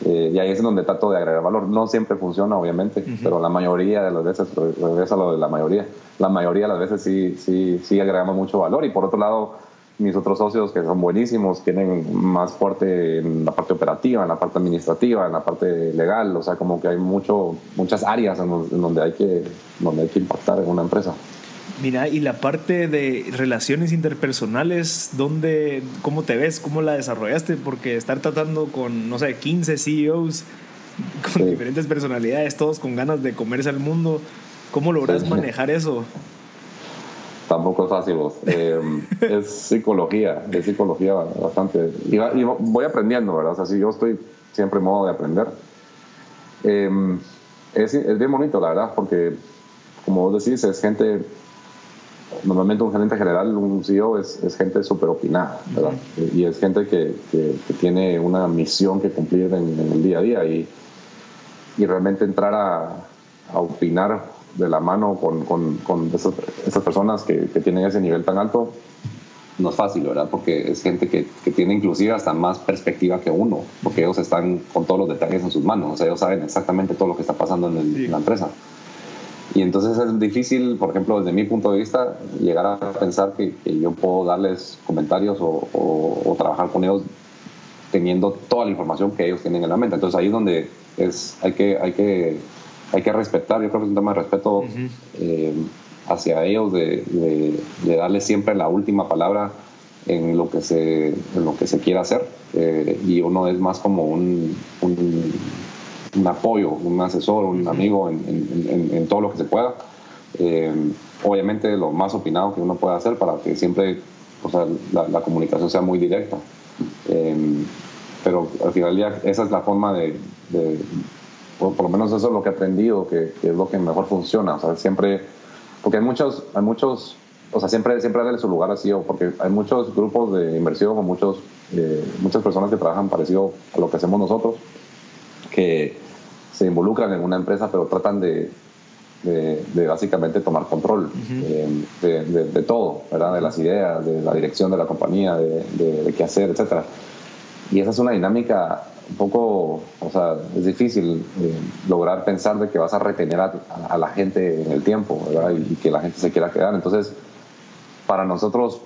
C: Eh, y ahí es donde trato de agregar valor. No siempre funciona, obviamente, pero la mayoría de las veces, regresa lo de la mayoría, la mayoría de las veces sí, sí, sí agregamos mucho valor. Y por otro lado, mis otros socios que son buenísimos, tienen más fuerte en la parte operativa, en la parte administrativa, en la parte legal, o sea, como que hay mucho, muchas áreas en, donde, hay que, donde hay que impactar en una empresa.
A: Mira, y la parte de relaciones interpersonales, ¿dónde, ¿cómo te ves? ¿Cómo la desarrollaste? Porque estar tratando con, no sé, 15 CEOs con diferentes personalidades, todos con ganas de comerse al mundo, ¿cómo logras manejar eso?
C: Tampoco es fácil. Eh, es psicología, es psicología bastante. Y, voy aprendiendo, ¿verdad? O sea, si yo estoy siempre en modo de aprender. Eh, es, es bien bonito, la verdad, porque, como vos decís, es gente normalmente un gerente general, un CEO, es, es gente súper opinada, ¿verdad? Y es gente que, que, tiene una misión que cumplir en, el día a día y, y realmente entrar a, a, opinar de la mano con, con, con esas, esas, personas que, que, tienen ese nivel tan alto no es fácil, ¿verdad? Porque es gente que, que, tiene inclusive hasta más perspectiva que uno, porque ellos están con todos los detalles en sus manos, o sea, ellos saben exactamente todo lo que está pasando en, en la empresa. Y entonces es difícil, por ejemplo, desde mi punto de vista, llegar a pensar que, yo puedo darles comentarios o, o, trabajar con ellos teniendo toda la información que ellos tienen en la mente. Entonces ahí es donde es, hay, que, hay, que, hay que respetar, yo creo que es un tema de respeto eh, hacia ellos, de, de, darles siempre la última palabra en lo que se, en lo que se quiera hacer. Eh, y uno es más como un, un un apoyo, un asesor, un amigo en, en, todo lo que se pueda. Eh, obviamente lo más opinado que uno pueda hacer para que siempre o sea, la, comunicación sea muy directa. Eh, pero al final día esa es la forma de, por, lo menos eso es lo que he aprendido, que, es lo que mejor funciona. O sea, siempre, porque hay muchos, hay muchos, o sea, siempre, siempre darle su lugar así, porque hay muchos grupos de inversión o muchos, eh, muchas personas que trabajan parecido a lo que hacemos nosotros, que se involucran en una empresa, pero tratan de, de, básicamente tomar control eh, de, todo, ¿verdad? de las ideas, de la dirección de la compañía, de, qué hacer, etc. Y esa es una dinámica un poco, o sea, es difícil eh, lograr pensar de que vas a retener a, la gente en el tiempo ¿verdad? Y, y, que la gente se quiera quedar. Entonces, para nosotros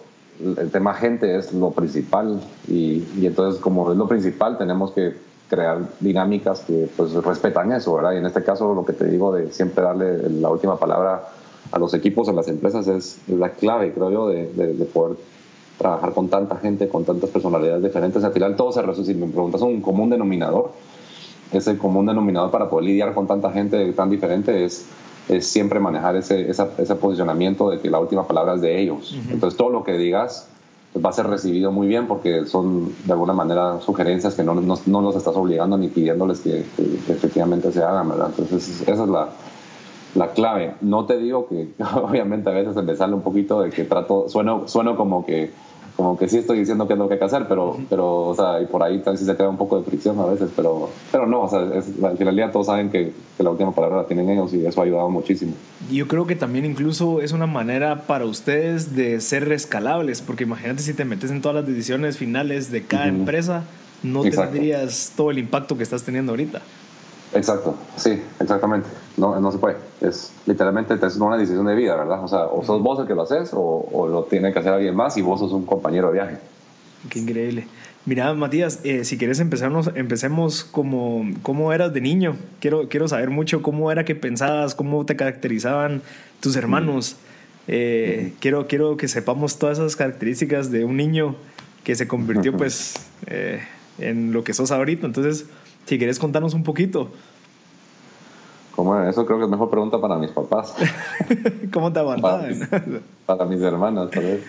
C: el tema gente es lo principal y, y entonces como es lo principal tenemos que crear dinámicas que pues respetan eso, ¿verdad? Y en este caso lo que te digo de siempre darle la última palabra a los equipos, a las empresas, es, la clave, creo yo, de, de, poder trabajar con tanta gente, con tantas personalidades diferentes. Al final todo se resuelve. Si me preguntas un común denominador, ese común denominador para poder lidiar con tanta gente tan diferente es es siempre manejar ese, ese posicionamiento de que la última palabra es de ellos. Entonces todo lo que digas va a ser recibido muy bien porque son de alguna manera sugerencias que no, no, no los estás obligando ni pidiéndoles que, efectivamente se hagan, ¿verdad? Entonces esa es la, la clave. No te digo que obviamente a veces sale un poquito de que trato, sueno, sueno como que como que sí estoy diciendo qué es lo que hay que hacer, pero, pero o sea, y por ahí tal vez se queda un poco de fricción a veces, pero, pero no, o sea, es, en realidad todos saben que, que, la última palabra la tienen ellos y eso ha ayudado muchísimo.
A: Yo creo que también incluso es una manera para ustedes de ser escalables, porque imagínate si te metes en todas las decisiones finales de cada empresa, no tendrías todo el impacto que estás teniendo ahorita.
C: Exacto, sí, exactamente. No, no se puede. Es literalmente es una decisión de vida, ¿verdad? O sea, o sos vos el que lo haces o, o lo tiene que hacer alguien más y vos sos un compañero de viaje.
A: Qué increíble. Mira, Matías, eh, si quieres empezarnos, empecemos como cómo eras de niño. Quiero, quiero saber mucho cómo era que pensabas, cómo te caracterizaban tus hermanos. Eh, quiero, quiero que sepamos todas esas características de un niño que se convirtió pues eh, en lo que sos ahorita. Entonces, si quieres contarnos un poquito.
C: ¿Cómo Eso creo que es mejor pregunta para mis papás.
A: ¿Cómo te aguantaban?
C: Para, mis hermanas, tal vez.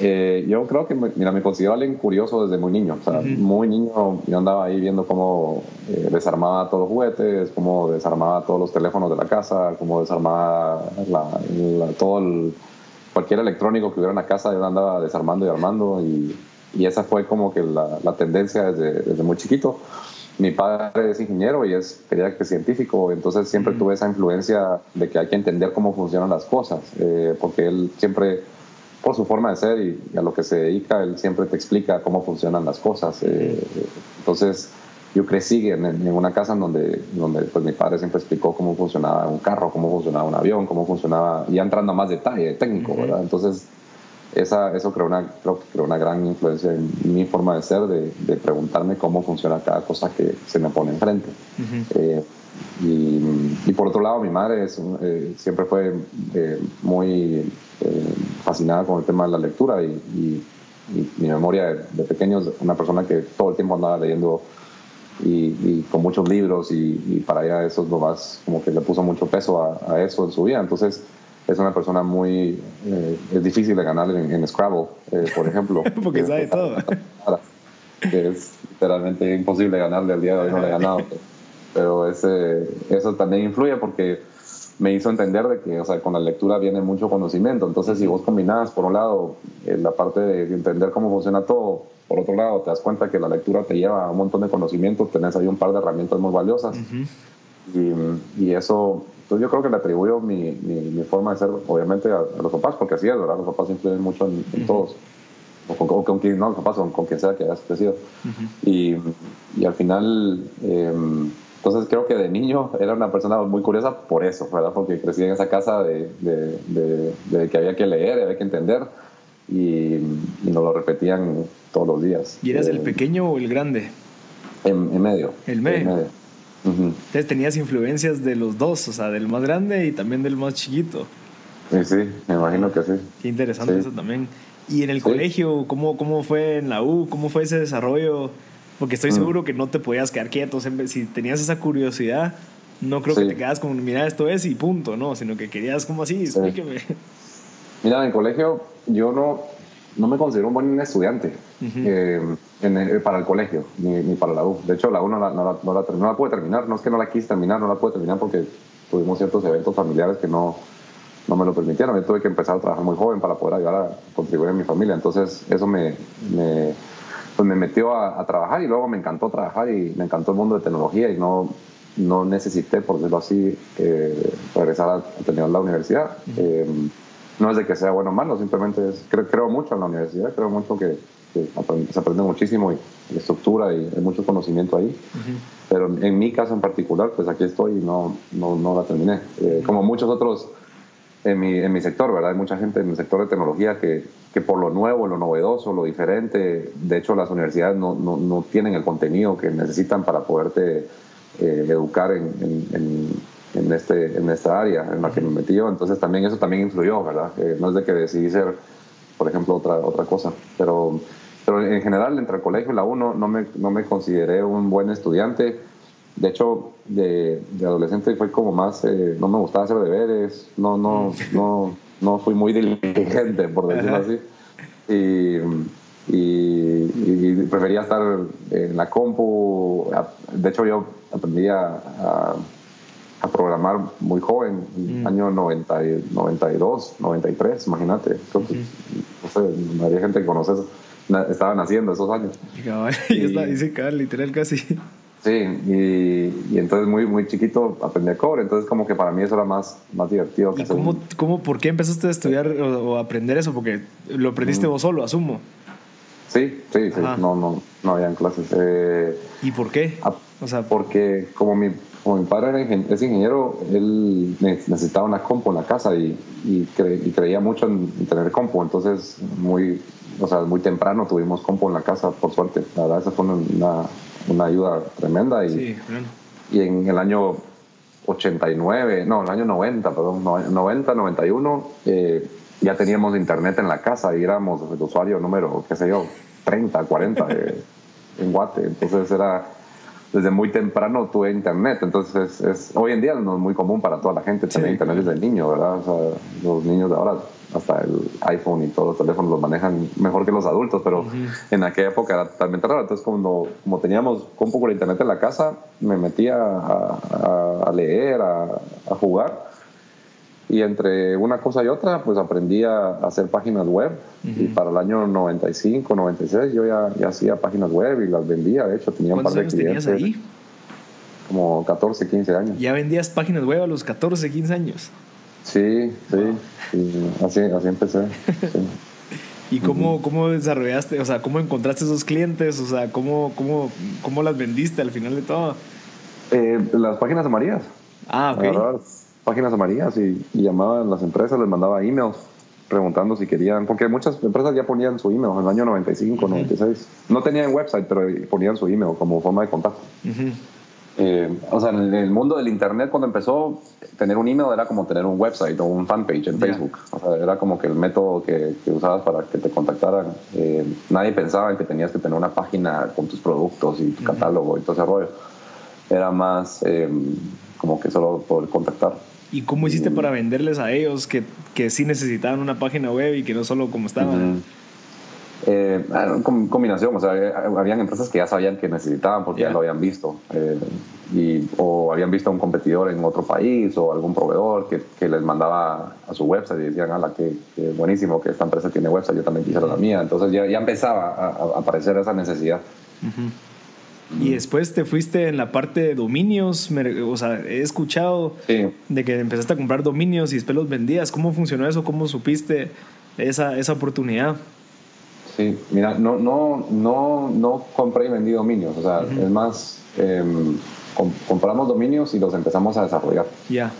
C: Eh, yo creo que, mira, me considero alguien curioso desde muy niño. O sea, muy niño yo andaba ahí viendo cómo eh, desarmaba todos los juguetes, cómo desarmaba todos los teléfonos de la casa, cómo desarmaba todo el, cualquier electrónico que hubiera en la casa. Yo andaba desarmando y armando y, y esa fue como que la, la tendencia desde, desde muy chiquito mi padre es ingeniero y es, quería que científico, entonces siempre tuve esa influencia de que hay que entender cómo funcionan las cosas, eh, porque él siempre, por su forma de ser y, a lo que se dedica, él siempre te explica cómo funcionan las cosas. Eh, entonces yo crecí en, en, una casa en donde, donde pues, mi padre siempre explicó cómo funcionaba un carro, cómo funcionaba un avión, cómo funcionaba, ya entrando a más detalle técnico, ¿verdad? Entonces esa, eso creó una, creo que creó una gran influencia en mi forma de ser, de, de, preguntarme cómo funciona cada cosa que se me pone enfrente. Eh, y, y, por otro lado, mi madre es, eh, siempre fue eh, muy fascinada con el tema de la lectura y, y, mi memoria de, de, pequeño es una persona que todo el tiempo andaba leyendo y, con muchos libros y, para ella eso es lo más, como que le puso mucho peso a, a eso en su vida. Entonces, es una persona muy... Eh, es difícil de ganar en, Scrabble, eh, por ejemplo.
A: Porque sabe todo.
C: Que es literalmente imposible ganarle al día de hoy, no le he ganado. Pero ese, eso también influye porque me hizo entender de que o sea, con la lectura viene mucho conocimiento. Entonces, si vos combinás, por un lado, eh, la parte de entender cómo funciona todo, por otro lado, te das cuenta que la lectura te lleva a un montón de conocimientos, tenés ahí un par de herramientas muy valiosas. y, y, eso yo creo que le atribuyo mi, mi, forma de ser, obviamente, a, los papás, porque así es, ¿verdad? Los papás influyen mucho en, todos. O con, con, quien, no, los papás, con, con quien sea que hayas crecido. y, y, al final, em, entonces creo que de niño era una persona muy curiosa por eso, ¿verdad? Porque crecí en esa casa de, de, de, que había que leer, había que entender, y, y, nos lo repetían todos los días.
A: ¿Y eras el eh, pequeño o el grande?
C: En, medio.
A: El medio. En medio. Entonces tenías influencias de los dos, o sea, del más grande y también del más chiquito.
C: Sí, sí, me imagino que sí.
A: Qué interesante eso también. ¿Y en el colegio, ¿cómo, cómo fue en la U? ¿Cómo fue ese desarrollo? Porque estoy mm. seguro que no te podías quedar quieto. Si tenías esa curiosidad, no creo que te quedas como, mira, esto es y punto, ¿no? Sino que querías como así, explíqueme.
C: Mira, en el colegio yo no, no me considero un buen estudiante eh, para el colegio, ni, para la U. De hecho, la U no la, no, la, no la, pude terminar. No es que no la quise terminar, no la pude terminar porque tuvimos ciertos eventos familiares que no, no me lo permitieron. Yo tuve que empezar a trabajar muy joven para poder ayudar a contribuir en mi familia. Entonces, eso me, me, pues me metió a, trabajar y luego me encantó trabajar y me encantó el mundo de tecnología y no, no necesité, por decirlo así, eh, regresar a, terminar la universidad no es de que sea bueno o malo, simplemente es, creo, creo mucho en la universidad, creo mucho que, se aprende muchísimo y, estructura y hay mucho conocimiento ahí. Pero en mi caso en particular, pues aquí estoy y no, no, no la terminé. Eh, como muchos otros en mi, en mi sector, ¿verdad? Hay mucha gente en el sector de tecnología que, que por lo nuevo, lo novedoso, lo diferente, de hecho las universidades no, no, no tienen el contenido que necesitan para poderte eh, educar en, en en, este, en esta área en la que me metí yo. Entonces también eso también influyó, ¿verdad? no es de que decidí ser, por ejemplo, otra, otra cosa. Pero, pero en general, entre el colegio y la U no, me, no me consideré un buen estudiante. de hecho, de, de, adolescente fue como más, eh, no me gustaba hacer deberes, no, no, no, no fui muy diligente, por decirlo así. Y, y, prefería estar en la compu. De hecho, yo aprendí a, a, programar muy joven, mm. año 90, 92, 93, imagínate. no sé, había gente que conoce eso. Estaban haciendo esos años.
A: Y, está, dice literal casi.
C: Sí, y, y, entonces muy, muy chiquito aprendí a cobre, entonces como que para mí eso era más, más divertido. Que
A: ¿Y cómo, cómo, por qué empezaste a estudiar o, aprender eso? Porque lo aprendiste mm. vos solo, asumo.
C: Sí, sí, sí, no, no, no habían clases. Eh,
A: ¿Y por qué?
C: o sea, porque como mi, como mi padre es ingeniero, él necesitaba una compu en la casa y, y, creía mucho en, tener compu, entonces muy, o sea, muy temprano tuvimos compu en la casa, por suerte. La verdad, esa fue una una ayuda tremenda. Y, y en el año 89, no, el año 90, perdón, 90, 91, eh, ya teníamos internet en la casa y éramos el usuario número, qué sé yo, 30, 40 en Guate. Entonces era, desde muy temprano tuve internet. Entonces es, hoy en día no es muy común para toda la gente tener internet desde niño, ¿verdad? O sea, los niños de ahora hasta el iPhone y todos los teléfonos los manejan mejor que los adultos, pero en aquella época era totalmente raro. Entonces, como, como teníamos compu por internet en la casa, me metía a, a, leer, a, a, jugar. Y entre una cosa y otra, pues aprendí a hacer páginas web. Y para el año 95, 96, yo ya, ya, hacía páginas web y las vendía. De hecho, tenía un par de clientes. Tenías ahí? Como 14, 15 años.
A: ¿Ya vendías páginas web a los 14, 15 años?
C: Sí, sí, así, así empecé.
A: ¿Y cómo, cómo desarrollaste, o sea, cómo encontraste esos clientes? O sea, ¿cómo, cómo, cómo las vendiste al final de todo?
C: Eh, las páginas amarillas.
A: Ah, ok.
C: Páginas amarillas y, llamaban las empresas, les mandaba emails preguntando si querían, porque muchas empresas ya ponían su email en el año 95, 96. No tenían website, pero ponían su email como forma de contacto. Eh, o sea, en el mundo del internet cuando empezó, tener un email era como tener un website o un fanpage en Facebook. O sea, era como que el método que, usabas para que te contactaran. Eh, nadie pensaba en que tenías que tener una página con tus productos y tu catálogo y todo ese rollo. Era más eh, como que solo poder contactar.
A: ¿Y cómo hiciste para venderles a ellos que, que sí necesitaban una página web y que no solo como estaban?
C: Eh, ah, combinación, o sea, eh, habían empresas que ya sabían que necesitaban porque ya lo habían visto, eh, y, o habían visto a un competidor en otro país o algún proveedor que, que les mandaba a su website y decían, ala, qué, buenísimo que esta empresa tiene website, yo también quisiera la mía. Entonces ya, ya empezaba a, aparecer esa necesidad.
A: Y después te fuiste en la parte de dominios, o sea, he escuchado de que empezaste a comprar dominios y después los vendías. ¿Cómo funcionó eso? ¿Cómo supiste esa, esa oportunidad?
C: Sí, mira, no, no, no, no compré y vendí dominios, o sea, es más, em, compramos dominios y los empezamos a desarrollar.
A: Ya.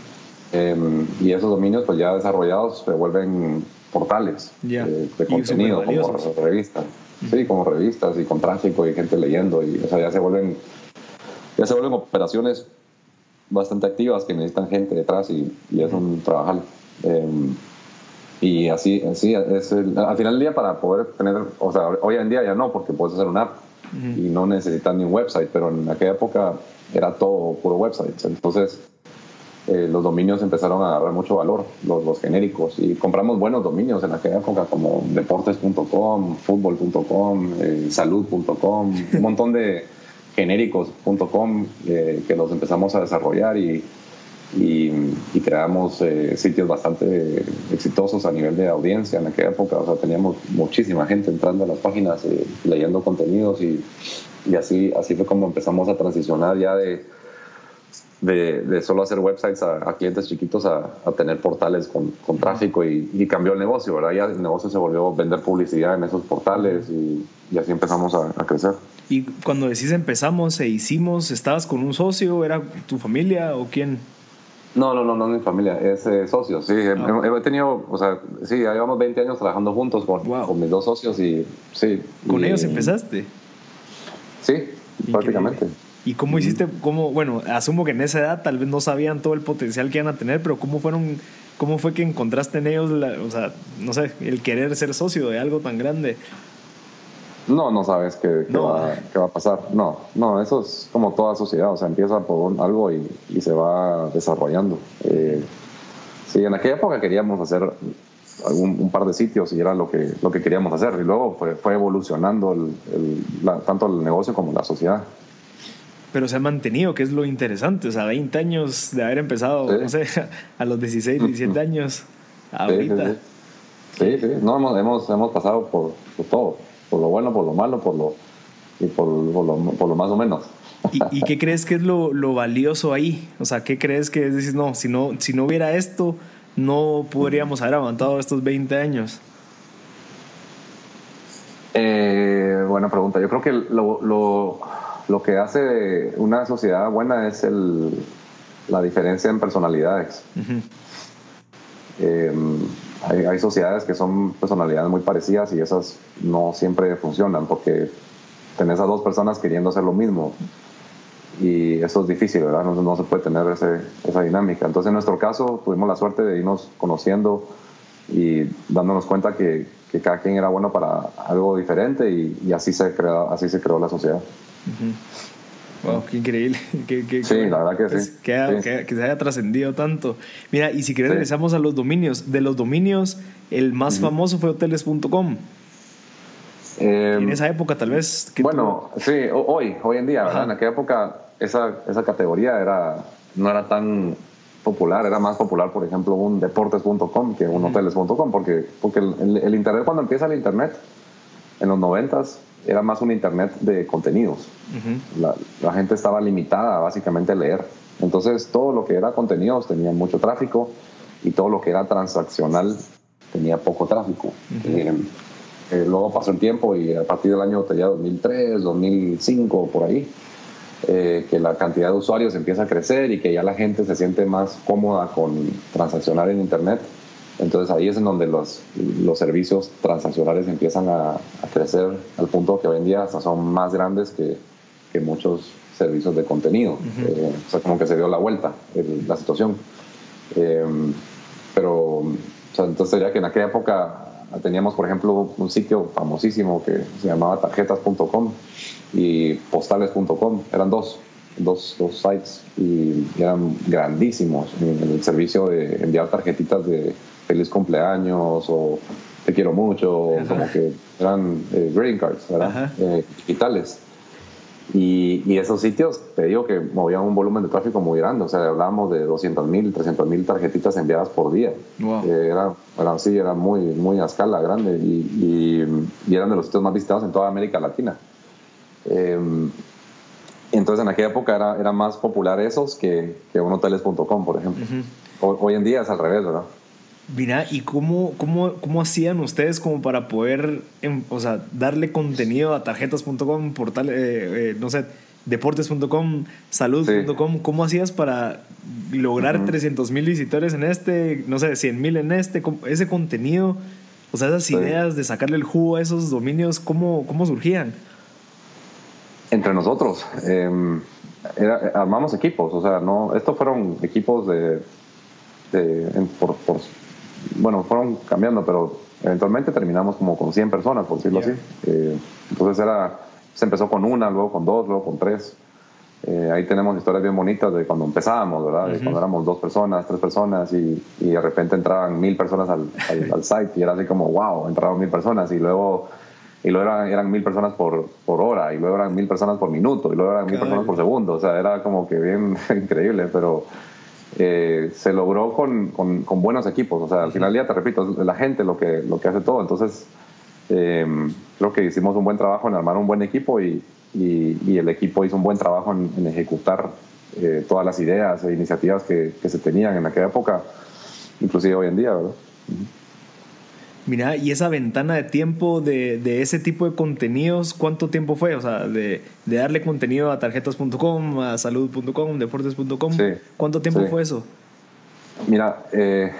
C: Em, y esos dominios, pues ya desarrollados, se vuelven portales de, contenido, como revistas. Sí, como revistas y con tráfico y gente leyendo, y o sea, ya se vuelven, ya se vuelven operaciones bastante activas que necesitan gente detrás y, y es un trabajo. Em, y así, así es al final del día para poder tener, o sea, hoy en día ya no, porque puedes hacer una app y no necesitas ni un website, pero en aquella época era todo puro websites. Entonces, eh, los dominios empezaron a agarrar mucho valor, los, los, genéricos, y compramos buenos dominios en aquella época como deportes.com, fútbol.com, eh, salud.com, un montón de genéricos.com eh, que los empezamos a desarrollar y y, creamos eh, sitios bastante exitosos a nivel de audiencia en aquella época. O sea, teníamos muchísima gente entrando a las páginas, eh, leyendo contenidos y, y, así, así fue como empezamos a transicionar ya de, de, de solo hacer websites a, clientes chiquitos a, a, tener portales con, con tráfico y, y, cambió el negocio, ¿verdad? Ya el negocio se volvió vender publicidad en esos portales y, y así empezamos a, a crecer.
A: Y cuando decís empezamos e hicimos, ¿estabas con un socio? ¿Era tu familia o quién?
C: No, no, no, no es mi familia, es eh, socio, sí. Ah. He, tenido, o sea, sí, llevamos 20 años trabajando juntos con, con mis dos socios y sí.
A: ¿Con ellos empezaste?
C: Sí, prácticamente.
A: ¿Y cómo hiciste, cómo, bueno, asumo que en esa edad tal vez no sabían todo el potencial que iban a tener, pero cómo fueron, cómo fue que encontraste en ellos, o sea, no sé, el querer ser socio de algo tan grande?
C: No, no sabes qué, qué
A: No.
C: va, qué va a pasar. No, no, eso es como toda sociedad, o sea, empieza por un- algo y, y se va desarrollando. Eh, sí, en aquella época queríamos hacer algún, un par de sitios y era lo que, lo que queríamos hacer. Y luego fue, fue evolucionando el- el- la- tanto el negocio como la sociedad.
A: Pero se ha mantenido, que es lo interesante. O sea, 20 años de haber empezado,
C: Sí.
A: no sé, a los 16, 17 años, ahorita.
C: Sí, sí. Sí, sí. No, hemos, hemos, hemos pasado por, por todo, por lo bueno, por lo malo, por lo, y por, por lo, por lo más o menos.
A: ¿Y, y qué crees que es lo, lo valioso ahí? O sea, ¿qué crees que es decir, no, si no, si no hubiera esto, no podríamos haber aguantado estos 20 años?
C: Eh, buena pregunta. Yo creo que lo, lo, lo que hace una sociedad buena es el, la diferencia en personalidades.
A: Ujú.
C: Eh, hay, hay sociedades que son personalidades muy parecidas y esas no siempre funcionan porque tenés a dos personas queriendo hacer lo mismo y eso es difícil, ¿verdad? No, no se puede tener ese- esa dinámica. Entonces, en nuestro caso, tuvimos la suerte de irnos conociendo y dándonos cuenta que, que cada quien era bueno para algo diferente y, y así, se creó, así se creó la sociedad.
A: Wow, qué increíble. Qué- qué-
C: Sí,
A: qué-
C: la verdad que
A: pues,
C: sí.
A: Que,
C: Sí.
A: que- que se haya trascendido tanto. Mira, y si querés
C: Sí.
A: regresamos a los dominios. De los dominios, el más famoso fue hoteles.com.
C: Eh,
A: en esa época, tal vez.
C: bueno, sí, ho- hoy, hoy en día, ¿verdad? En aquella época esa, esa categoría era, no era tan popular, era más popular, por ejemplo, un deportes.com que un hoteles.com, porque, porque el, el- el Internet, cuando empieza el Internet, en los noventas, era más un Internet de contenidos. la, la gente estaba limitada básicamente a leer. Entonces todo lo que era contenidos tenía mucho tráfico y todo lo que era transaccional tenía poco tráfico. Eh, eh, luego pasó el tiempo y a partir del año ya 2003, 2005, por ahí, eh, que la cantidad de usuarios empieza a crecer y que ya la gente se siente más cómoda con transaccionar en Internet. Entonces ahí es en donde los, los servicios transaccionales empiezan a, a crecer al punto que hoy en día hasta son más grandes que, que muchos servicios de contenido. Eh, o sea, como que se dio la vuelta el- la situación. Eh, pero, o sea, entonces diría que en aquella época teníamos, por ejemplo, un sitio famosísimo que se llamaba tarjetas.com y postales.com. Eran dos, dos, dos sites y eran grandísimos en el servicio de enviar tarjetitas de feliz cumpleaños o te quiero mucho, o como que eran eh, greeting cards, ¿verdad?
A: Ajá.
C: Eh, digitales. Y, y esos sitios, te digo que movían un volumen de tráfico muy grande, o sea, hablábamos de 200 mil, 300 mil tarjetitas enviadas por día.
A: Wow.
C: Eh, era, era, sí, era muy, muy a escala grande y, y- y eran de los sitios más visitados en toda América Latina. Eh, entonces en aquella época era, era más popular esos que, que un hoteles.com, por ejemplo. Hoy- hoy en día es al revés, ¿verdad?
A: Mira, ¿y cómo, cómo, cómo hacían ustedes como para poder, em, o sea, darle contenido a tarjetas.com, portal, eh, eh, no sé, deportes.com, salud.com? ¿Cómo hacías para lograr 300 mil visitores en este, no sé, 100 mil en este, ese contenido? O sea, esas
C: Sí.
A: ideas de sacarle el jugo a esos dominios, ¿cómo, cómo surgían?
C: entre nosotros. eh, era- armamos equipos, o sea, no, estos fueron equipos de, de- en- por, por- bueno, fueron cambiando, pero eventualmente terminamos como con 100 personas, por decirlo
A: Ya.
C: así. Eh, entonces era, se empezó con una, luego con dos, luego con tres. Eh, ahí tenemos historias bien bonitas de cuando empezábamos, ¿verdad? De cuando éramos dos personas, tres personas y, y de repente entraban mil personas al, al, al site y era así como, wow, entraron mil personas y luego, y luego eran, eran mil personas por, por hora y luego eran mil personas por minuto y luego eran mil
A: Caray.
C: personas por segundo. O sea, era como que bien increíble, pero eh, se logró con, con, con buenos equipos. O sea, al final día, te repito, es la gente lo que, lo que hace todo. Entonces, eh, creo que hicimos un buen trabajo en armar un buen equipo y, y, y el equipo hizo un buen trabajo en, en ejecutar eh, todas las ideas e iniciativas que, que se tenían en aquella época, inclusive hoy en día, ¿verdad?
A: Mira, y esa ventana de tiempo de, de ese tipo de contenidos, ¿cuánto tiempo fue? O sea, de, de darle contenido a tarjetas.com, a salud.com, deportes.com.
C: Sí,
A: ¿Cuánto tiempo
C: sí.
A: fue eso?
C: Mira, eh,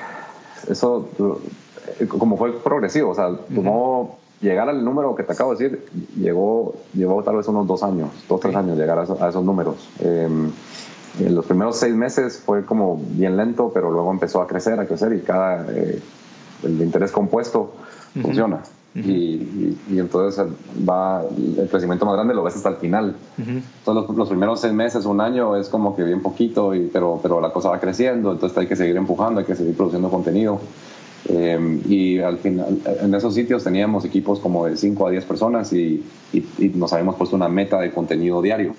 C: eso eh, como fue progresivo, o sea, tomó llegar al número que te acabo de decir, llegó, llevó tal vez unos dos años, dos, tres años llegar a, eso- a esos números. Eh, en los primeros seis meses fue como bien lento, pero luego empezó a crecer, a crecer y cada, eh, el interés compuesto funciona. y, y, entonces va el crecimiento más grande lo ves hasta el final. Entonces los, primeros seis meses, un año es como que bien poquito, y, pero, pero la cosa va creciendo, entonces hay que seguir empujando, hay que seguir produciendo contenido. Eh, y al final, en esos sitios teníamos equipos como de 5 a 10 personas y, y, nos habíamos puesto una meta de contenido diario.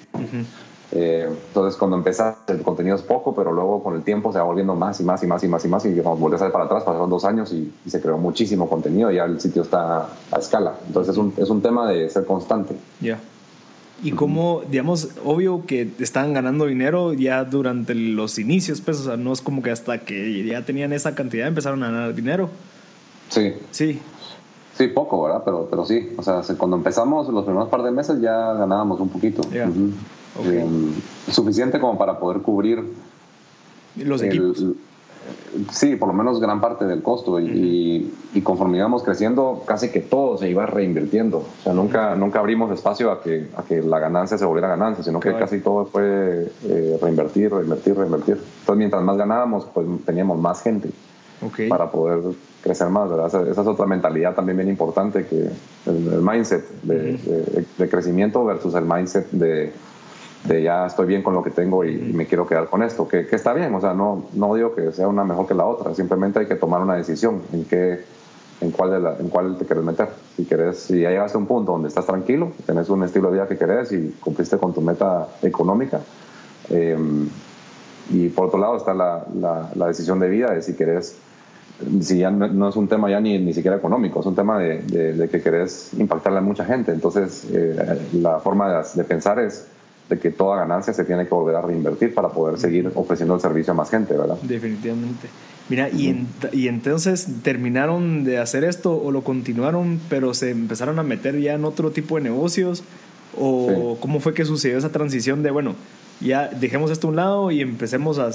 C: Eh, entonces, cuando empieza el contenido es poco, pero luego con el tiempo se va volviendo más y más y más y más y más. Y cuando volví a salir para atrás, pasaron dos años y, se creó muchísimo contenido y ya el sitio está a escala. Entonces, es un, es un tema de ser constante.
A: Ya. Y como, digamos, obvio que estaban ganando dinero ya durante los inicios, pues, o sea, no es como que hasta que ya tenían esa cantidad empezaron a ganar dinero.
C: Sí.
A: Sí.
C: Sí, poco, ¿verdad? Pero, pero sí, o sea, cuando empezamos los primeros par de meses ya ganábamos un poquito.
A: Ya.
C: Eh, suficiente como para poder cubrir
A: los equipos.
C: sí, por lo menos gran parte del costo y, conforme íbamos creciendo casi que todo se iba reinvirtiendo. O sea, nunca, nunca abrimos espacio a que, a que la ganancia se volviera ganancia, sino que casi todo fue eh, reinvertir, reinvertir, reinvertir. Entonces, mientras más ganábamos, pues teníamos más gente para poder crecer más. ¿verdad? Esa, es otra mentalidad también bien importante que el, mindset de crecimiento versus el mindset de de ya estoy bien con lo que tengo y, me quiero quedar con esto, que, está bien, o sea, no, no digo que sea una mejor que la otra, simplemente hay que tomar una decisión en qué, en cuál, de la, en cuál te quieres meter. Si querés, si ya llegaste a un punto donde estás tranquilo, tenés un estilo de vida que querés y cumpliste con tu meta económica, eh, y por otro lado está la, la, decisión de vida de si querés si ya no, es un tema ya ni, ni siquiera económico, es un tema de, de, que querés impactarle a mucha gente. Entonces, eh, la forma de, de, pensar es de que toda ganancia se tiene que volver a reinvertir para poder seguir ofreciendo el servicio a más gente, ¿verdad?
A: Definitivamente. Mira, y, y entonces terminaron de hacer esto o lo continuaron, pero se empezaron a meter ya en otro tipo de negocios, o cómo fue que sucedió esa transición de, bueno, ya dejemos esto a un lado y empecemos a,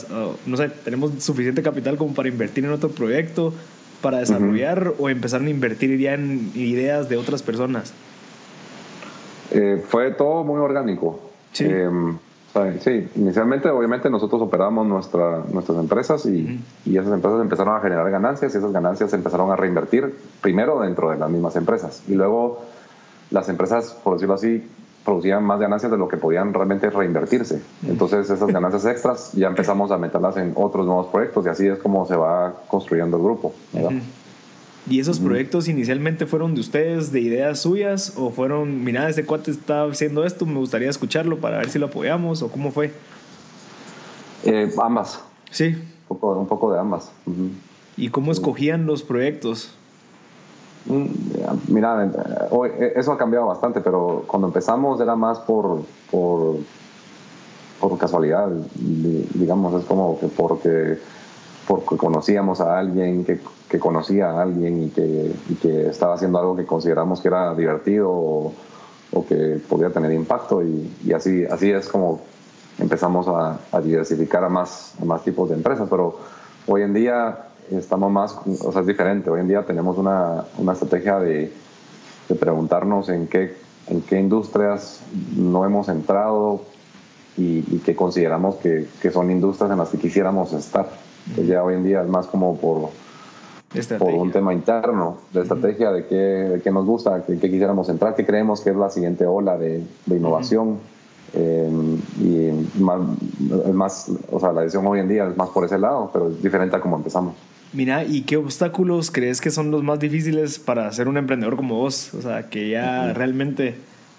A: no sé, tenemos suficiente capital como para invertir en otro proyecto, para desarrollar, o empezaron a invertir ya en ideas de otras personas.
C: Eh, fue todo muy orgánico.
A: Sí.
C: Em, sí, inicialmente obviamente nosotros operamos nuestra, nuestras empresas y, y, esas empresas empezaron a generar ganancias y esas ganancias empezaron a reinvertir primero dentro de las mismas empresas y luego las empresas, por decirlo así, producían más ganancias de lo que podían realmente reinvertirse. Entonces esas ganancias extras ya empezamos a meterlas en otros nuevos proyectos y así es como se va construyendo el grupo.
A: ¿Y esos proyectos inicialmente fueron de ustedes, de ideas suyas? ¿O fueron, mira, este cuate está haciendo esto, me gustaría escucharlo para ver si lo apoyamos? ¿O cómo fue?
C: Eh, ambas.
A: Sí.
C: Un poco, un poco de ambas.
A: ¿Y cómo escogían los proyectos?
C: Mm, mira, eh, eso ha cambiado bastante, pero cuando empezamos era más por, por, por casualidad, digamos, es como que porque, porque conocíamos a alguien que conocía a alguien y que, estaba haciendo algo que consideramos que era divertido o, que podía tener impacto y, así, así es como empezamos a, diversificar a más, más tipos de empresas, pero hoy en día estamos más, o sea, es diferente, hoy en día tenemos una, una estrategia de, de, preguntarnos en qué, en qué industrias no hemos entrado y, y que consideramos que, son industrias en las que quisiéramos estar. Ya hoy en día es más como por por un tema interno de estrategia de qué, de qué nos gusta, de qué quisiéramos entrar, qué creemos que es la siguiente ola de, de innovación. Eh, y más, más, o sea, la decisión hoy en día es más por ese lado, pero es diferente a cómo empezamos.
A: Mira, ¿y qué obstáculos crees que son los más difíciles para ser un emprendedor como vos? O sea, que ya realmente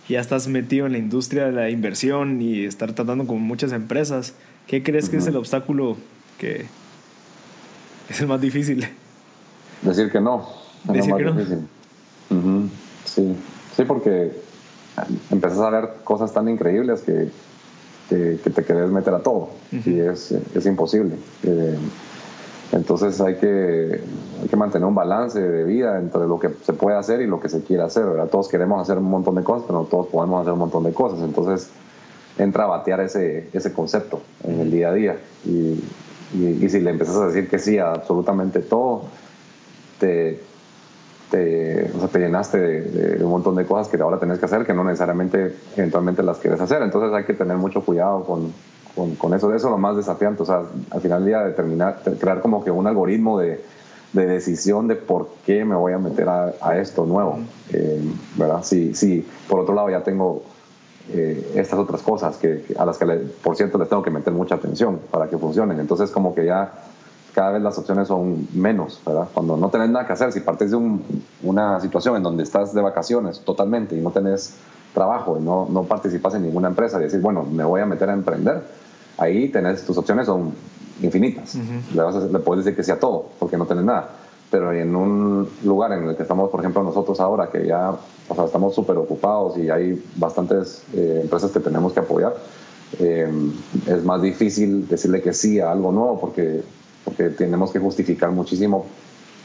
A: ya estás metido en la industria de la inversión y estar tratando con muchas empresas. ¿Qué crees que es el obstáculo que es el más difícil?
C: Decir que no.
A: Decir que
C: no. Sí, sí, porque empezás a ver cosas tan increíbles que, que, te querés meter a todo y es, es imposible. Eh, entonces hay que, hay que mantener un balance de vida entre lo que se puede hacer y lo que se quiere hacer. ¿verdad? Todos queremos hacer un montón de cosas, pero no todos podemos hacer un montón de cosas. Entonces entra a batear ese, ese concepto en el día a día. Y, y si le empiezas a decir que sí a absolutamente todo, te, te, o sea, te llenaste de, un montón de cosas que ahora tenés que hacer que no necesariamente eventualmente las quieres hacer. Entonces hay que tener mucho cuidado con, con, con eso. Eso es lo más desafiante. O sea, al final del día determinar, crear como que un algoritmo de, de decisión de por qué me voy a meter a, esto nuevo, eh, ¿verdad? Sí, sí, por otro lado ya tengo eh, estas otras cosas que, a las que, por cierto, les tengo que meter mucha atención para que funcionen. Entonces, como que ya cada vez las opciones son menos, ¿verdad? Cuando no tenés nada que hacer, si partes de una situación en donde estás de vacaciones totalmente y no tenés trabajo y no, no participas en ninguna empresa y decir, bueno, me voy a meter a emprender, ahí tenés, tus opciones son infinitas. le, vas a, le, puedes decir que sí a todo, porque no tenés nada. Pero en un lugar en el que estamos, por ejemplo, nosotros ahora, que ya o sea, estamos súper ocupados y hay bastantes eh, empresas que tenemos que apoyar, eh, es más difícil decirle que sí a algo nuevo porque, porque tenemos que justificar muchísimo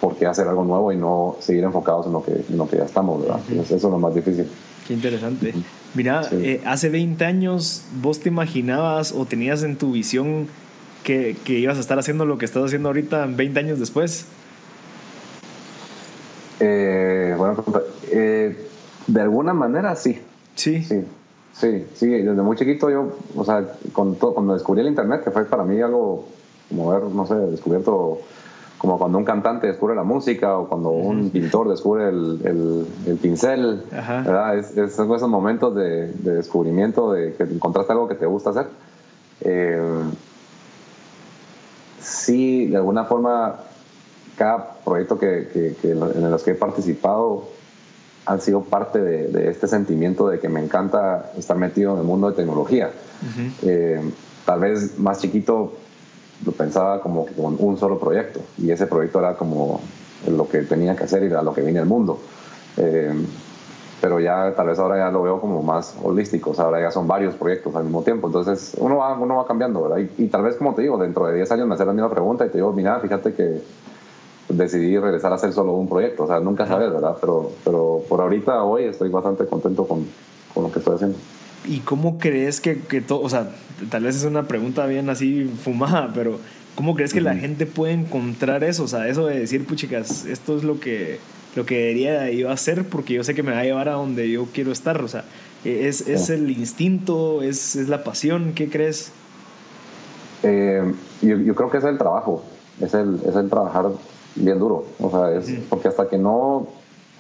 C: por qué hacer algo nuevo y no seguir enfocados en lo que, en lo que ya estamos, ¿verdad? eso es lo más difícil.
B: Qué interesante. Mira, eh, hace 20 años, ¿vos te imaginabas o tenías en tu visión que, que, ibas a estar haciendo lo que estás haciendo ahorita 20 años después?
C: Eh, bueno, eh, de alguna manera sí.
B: Sí.
C: Sí, sí, sí. Desde muy chiquito yo, o sea, cuando descubrí el Internet, que fue para mí algo como ver, no sé, descubierto como cuando un cantante descubre la música o cuando un pintor descubre el, el, pincel, ¿verdad? Es, son esos momentos de, descubrimiento, de que encontraste algo que te gusta hacer. Eh, sí, de alguna forma, cada proyecto que, que, en los que he participado han sido parte de, este sentimiento de que me encanta estar metido en el mundo de tecnología. Eh, tal vez más chiquito lo pensaba como con un solo proyecto y ese proyecto era como lo que tenía que hacer y era lo que viene al mundo. Eh, pero ya tal vez ahora ya lo veo como más holístico, o sea, ahora ya son varios proyectos al mismo tiempo, entonces uno va, uno va cambiando, ¿verdad? Y, tal vez, como te digo, dentro de 10 años me hacer la misma pregunta y te digo, mira, fíjate que decidí regresar a hacer solo un proyecto, o sea, nunca sabes, ¿verdad? Pero, pero por ahorita, hoy, estoy bastante contento con, con lo que estoy haciendo.
B: ¿Y cómo crees que, que todo, o sea, tal vez es una pregunta bien así fumada, pero ¿cómo crees que la gente puede encontrar eso? O sea, eso de decir, puchicas, esto es lo que, lo que debería yo hacer porque yo sé que me va a llevar a donde yo quiero estar. O sea, ¿es, es el instinto? ¿Es, ¿Es, la pasión? ¿Qué crees?
C: Eh, yo, yo, creo que es el trabajo, es el, es el trabajar bien duro. O sea, es porque hasta que no,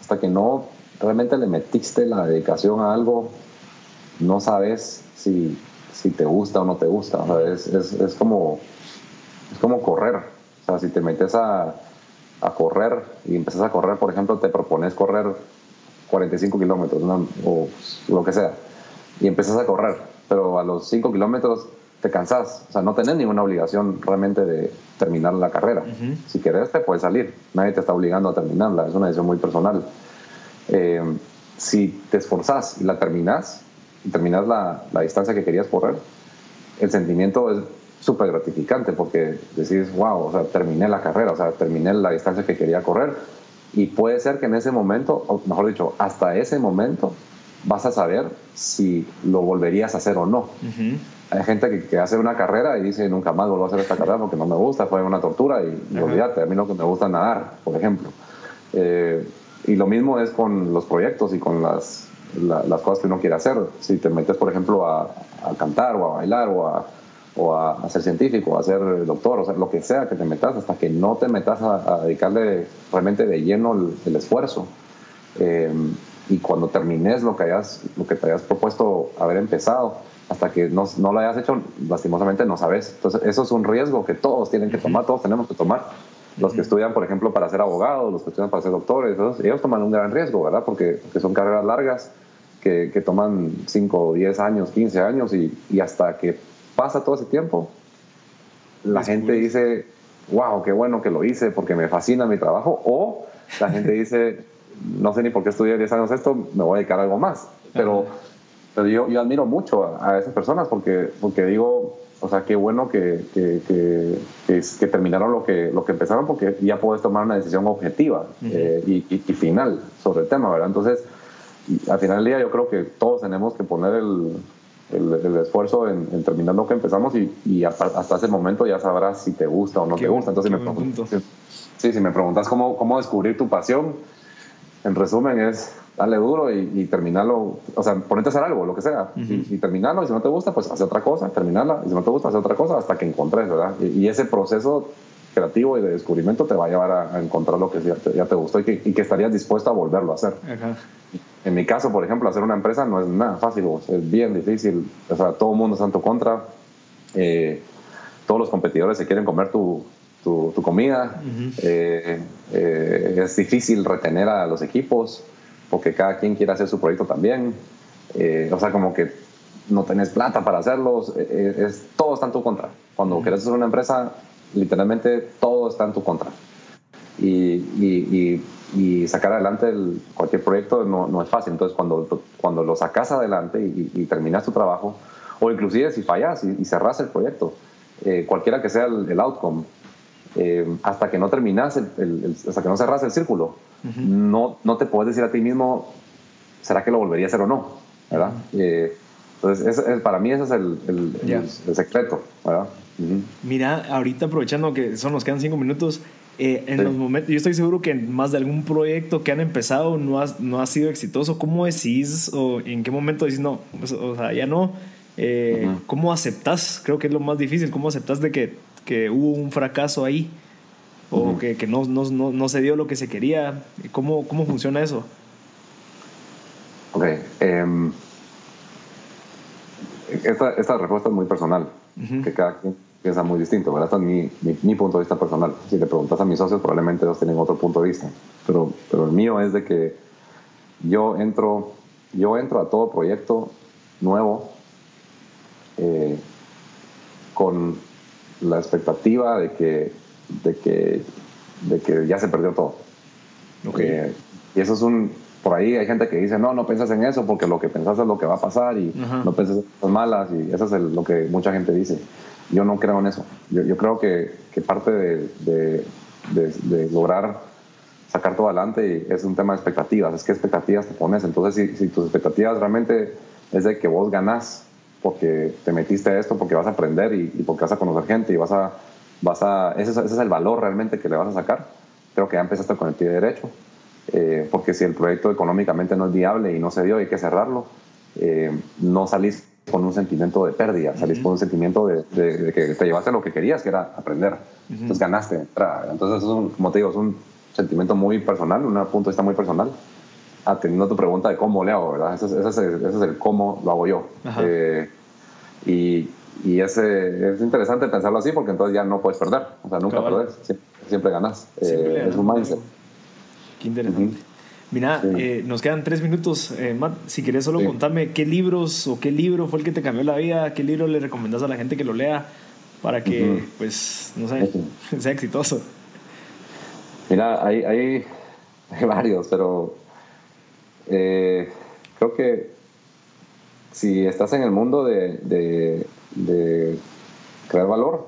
C: hasta que no realmente le metiste la dedicación a algo, no sabes si, si te gusta o no te gusta. O sea, es, es, es, como, es como correr. O sea, si te metes a, a correr y empiezas a correr, por ejemplo, te propones correr 45 kilómetros o lo que sea, y empiezas a correr, pero a los 5 kilómetros te cansas, o sea, no tenés ninguna obligación realmente de terminar la carrera. Si querés, te puedes salir, nadie te está obligando a terminarla, es una decisión muy personal. Eh, si te esforzás y la terminás, y terminas la, la distancia que querías correr, el sentimiento es súper gratificante porque decís, wow, o sea, terminé la carrera, o sea, terminé la distancia que quería correr. Y puede ser que en ese momento, o mejor dicho, hasta ese momento, vas a saber si lo volverías a hacer o no. Hay gente que, que, hace una carrera y dice, nunca más vuelvo a hacer esta carrera porque no me gusta, fue una tortura y, olvídate, a mí lo que me gusta es nadar, por ejemplo. Eh, y lo mismo es con los proyectos y con las, las cosas que uno quiere hacer. Si te metes, por ejemplo, a, a cantar o a bailar o a, o a, ser científico, a ser doctor, o sea, lo que sea que te metas, hasta que no te metas a, dedicarle realmente de lleno el, esfuerzo. Eh, y cuando termines lo que, hayas, lo que te hayas propuesto haber empezado, hasta que no, no, lo hayas hecho, lastimosamente no sabes. Entonces, eso es un riesgo que todos tienen que tomar, todos tenemos que tomar. Los que estudian, por ejemplo, para ser abogados, los que estudian para ser doctores, ellos toman un gran riesgo, ¿verdad? Porque, porque son carreras largas que, que toman 5, 10 años, 15 años y, y hasta que pasa todo ese tiempo, la gente dice, wow, qué bueno que lo hice porque me fascina mi trabajo, o la gente dice, no sé ni por qué estudié 10 años esto, me voy a dedicar a algo más. Pero, pero yo, yo admiro mucho a, esas personas porque, porque digo, o sea, qué bueno que, que, que, que, terminaron lo que, lo que empezaron porque ya puedes tomar una decisión objetiva eh, y, y, final sobre el tema, ¿verdad? Entonces, al final del día yo creo que todos tenemos que poner el, el, esfuerzo en, terminar lo que empezamos y, y, hasta ese momento ya sabrás si te gusta o no te gusta. Entonces, si me, sí, si me preguntas cómo, cómo descubrir tu pasión, en resumen es darle duro y, terminarlo, o sea, ponerte a hacer algo, lo que sea, y, terminarlo, y si no te gusta, pues hacer otra cosa, terminarla, y si no te gusta, hacer otra cosa hasta que encontres, ¿verdad? Y, ese proceso creativo y de descubrimiento te va a llevar a, encontrar lo que ya te, ya te gustó y que, y que, estarías dispuesto a volverlo a hacer. En mi caso, por ejemplo, hacer una empresa no es nada fácil, es bien difícil. O sea, todo el mundo está en tu contra. Eh, todos los competidores se quieren comer tu, tu, comida. Eh, eh, es difícil retener a los equipos porque cada quien quiere hacer su proyecto también. o sea, como que no tenés plata para hacerlos. Es, todo está en tu contra. Cuando quieres hacer una empresa, literalmente todo está en tu contra. Y, y, y, sacar adelante cualquier proyecto no, no, es fácil. Entonces, cuando, cuando lo sacas adelante y, terminas tu trabajo, o inclusive si fallas y, cerras el proyecto, eh, cualquiera que sea el, outcome, eh, hasta que no terminas, el, hasta que no cerras el círculo, no, no te puedes decir a ti mismo, ¿será que lo volvería a hacer o no? ¿verdad? Eh, entonces, es, para mí ese es el, el secreto, ¿verdad?
A: Mira, ahorita aprovechando que son nos quedan cinco minutos, eh, en los momentos, yo estoy seguro que en más de algún proyecto que han empezado no ha, no ha sido exitoso. ¿Cómo decís o en qué momento decís no? Pues, o sea, ya no. Eh, ¿Cómo aceptas? Creo que es lo más difícil. ¿Cómo aceptas de que, que hubo un fracaso ahí? O que, que no, no, no, no, se dio lo que se quería. ¿Cómo, cómo funciona eso?
C: Ok. Em, esta, esta respuesta es muy personal que cada quien piensa muy distinto, ¿verdad? Este es mi, mi, punto de vista personal. Si le preguntas a mis socios, probablemente ellos tienen otro punto de vista. Pero, pero el mío es de que yo entro, yo entro a todo proyecto nuevo eh, con la expectativa de que, de que, de que ya se perdió todo. Okay. Eh, y eso es un, por ahí hay gente que dice, no, no piensas en eso porque lo que pensás es lo que va a pasar y no piensas en cosas malas y eso es lo que mucha gente dice. Yo no creo en eso. Yo, creo que, que parte de, de, de, lograr sacar todo adelante es un tema de expectativas. Es que expectativas te pones. Entonces, si, si tus expectativas realmente es de que vos ganás porque te metiste a esto, porque vas a aprender y, porque vas a conocer gente y vas a... Vas a ese, ese es el valor realmente que le vas a sacar. Creo que ya empezaste con el pie derecho eh, porque si el proyecto económicamente no es viable y no se dio, hay que cerrarlo, eh, no salís con un sentimiento de pérdida, salís con un sentimiento de, que te llevaste lo que querías, que era aprender. Entonces ganaste. Entonces, es un, como te digo, es un sentimiento muy personal, un punto de vista muy personal. Atendiendo tu pregunta de cómo le hago, ¿verdad? Ese, es, el, cómo lo hago yo. Eh, y, y ese, es interesante pensarlo así porque entonces ya no puedes perder. O sea, nunca perdés, siempre, ganas. es un mindset
A: interesante. Mira, eh, nos quedan tres minutos. Eh, Matt, si quieres solo contarme qué libros o qué libro fue el que te cambió la vida, qué libro le recomendás a la gente que lo lea para que, pues, no sé, sea exitoso.
C: Mira, hay, hay, varios, pero eh, creo que si estás en el mundo de, de, de crear valor,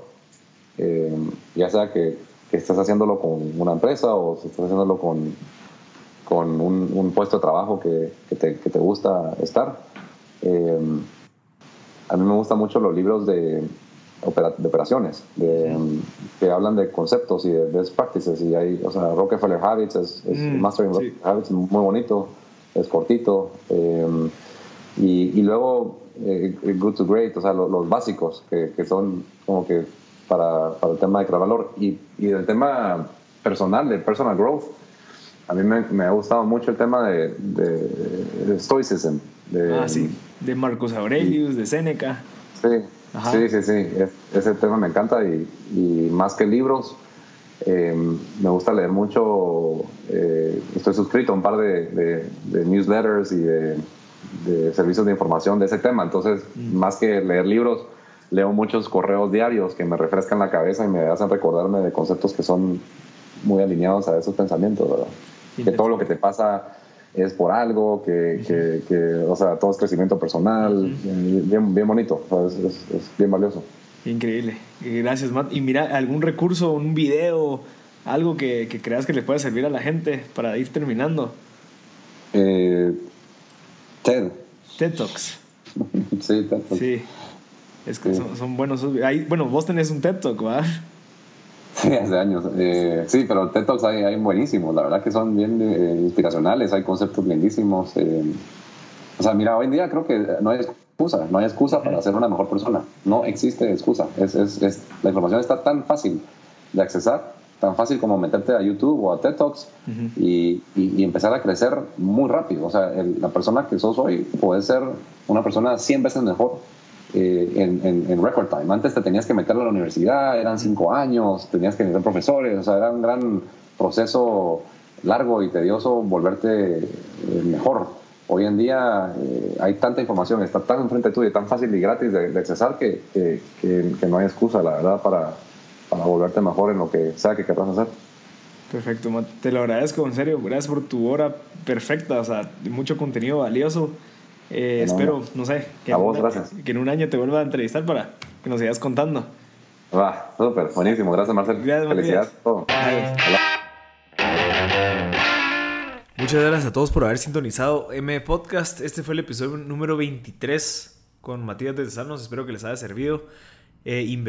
C: ya sea que que estás haciéndolo con una empresa o si estás haciéndolo con, con un, puesto de trabajo que, que, te, que te, gusta estar. Eh, a mí me gustan mucho los libros de, de operaciones, de, que hablan de conceptos y de best practices. Y hay, o sea, Rockefeller Habits, es, es mm, Mastering Habits, muy bonito, es cortito. Eh, y, y, luego eh, Good to Great, o sea, los, los básicos, que, que, son como que para, para el tema de crear valor. Y, y del tema personal, de personal growth, a mí me, me ha gustado mucho el tema de, de, Stoicism. De,
A: ah, sí, de Marcus Aurelius, de Seneca.
C: Sí, sí, sí, sí, ese tema me encanta y, y más que libros, em, me gusta leer mucho, eh, estoy suscrito a un par de, de newsletters y de, servicios de información de ese tema, entonces mm. más que leer libros, leo muchos correos diarios que me refrescan la cabeza y me hacen recordarme de conceptos que son muy alineados a esos pensamientos, ¿verdad? Que todo lo que te pasa es por algo, que, que, o sea, todo es crecimiento personal, bien, bien bonito, es, es, bien valioso.
A: Increíble. Gracias, Matt. Y mira, algún recurso, un video, algo que, que creas que le pueda servir a la gente para ir terminando.
C: Eh, TED.
A: TED Talks.
C: sí, TED Talks.
A: Sí. Es que son, buenos. bueno, vos tenés un TED Talk, ¿verdad?
C: Sí, hace años. Eh, sí, pero TED Talks hay, hay, buenísimos. La verdad que son bien eh, inspiracionales. Hay conceptos lindísimos. Eh. o sea, mira, hoy en día creo que no hay excusa. No hay excusa para ser una mejor persona. No existe excusa. Es, es, es, la información está tan fácil de accesar, tan fácil como meterte a YouTube o a TED Talks y, y, empezar a crecer muy rápido. O sea, la persona que sos hoy puede ser una persona 100 veces mejor eh, en, en, record time. Antes te tenías que meter a la universidad, eran cinco años, tenías que ser profesores, o sea, era un gran proceso largo y tedioso volverte eh, mejor. Hoy en día eh, hay tanta información, está tan enfrente tuyo y tan fácil y gratis de, accesar que, que, que, no hay excusa, la verdad, para, para volverte mejor en lo que sea que querrás hacer.
B: Perfecto, te lo agradezco, en serio, gracias por tu hora perfecta, o sea, mucho contenido valioso. Eh, espero, no sé,
C: que, a vos, gracias.
B: que en un año te vuelva a entrevistar para que nos sigas contando.
C: Va, súper, buenísimo, gracias Marcel. Gracias, Felicidades.
A: Muchas gracias a todos por haber sintonizado M Podcast. Este fue el episodio número 23 con Matías de. Espero que les haya servido. Eh.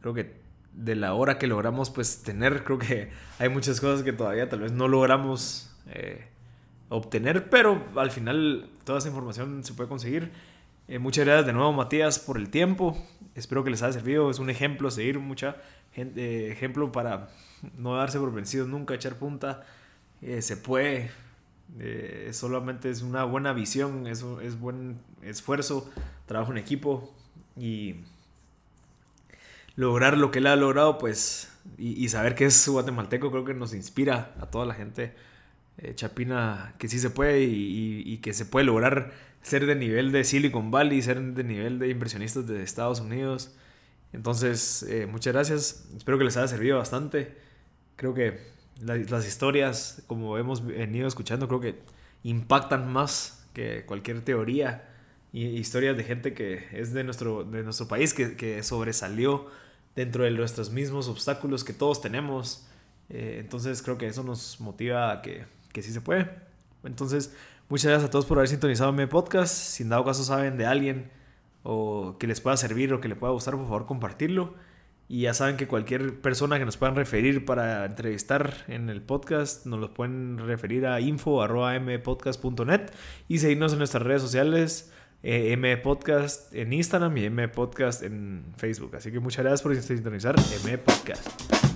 A: Creo que de la hora que logramos pues tener, creo que hay muchas cosas que todavía tal vez no logramos eh, obtener, pero al final toda esa información se puede conseguir. Eh, muchas gracias de nuevo Matías por el tiempo. Espero que les haya servido. Es un ejemplo, seguir mucha gente, ejemplo para no darse por vencidos nunca, echar punta. Eh, se puede. Eh, solamente es una buena visión, es, es buen esfuerzo, trabajo en equipo y lograr lo que él ha logrado, pues, y, saber que es guatemalteco, creo que nos inspira a toda la gente eh, chapina que sí se puede y, que se puede lograr ser de nivel de Silicon Valley, ser de nivel de inversionistas de Estados Unidos. Entonces, muchas gracias. Espero que les haya servido bastante. Creo que las historias, como hemos venido escuchando, creo que impactan más que cualquier teoría. Y historias de gente que es de nuestro, de nuestro país, que, que sobresalió dentro de nuestros mismos obstáculos que todos tenemos. Eh, entonces creo que eso nos motiva a que que sí se puede. Entonces, muchas gracias a todos por haber sintonizado mi podcast. Si en dado caso saben de alguien o que les pueda servir o que le pueda gustar, por favor, compartirlo. Y ya saben que cualquier persona que nos puedan referir para entrevistar en el podcast, nos lo pueden referir a info.mpodcast.net y seguirnos en nuestras redes sociales, eh, mpodcast en Instagram y mpodcast en Facebook. Así que muchas gracias por sintonizar mpodcast.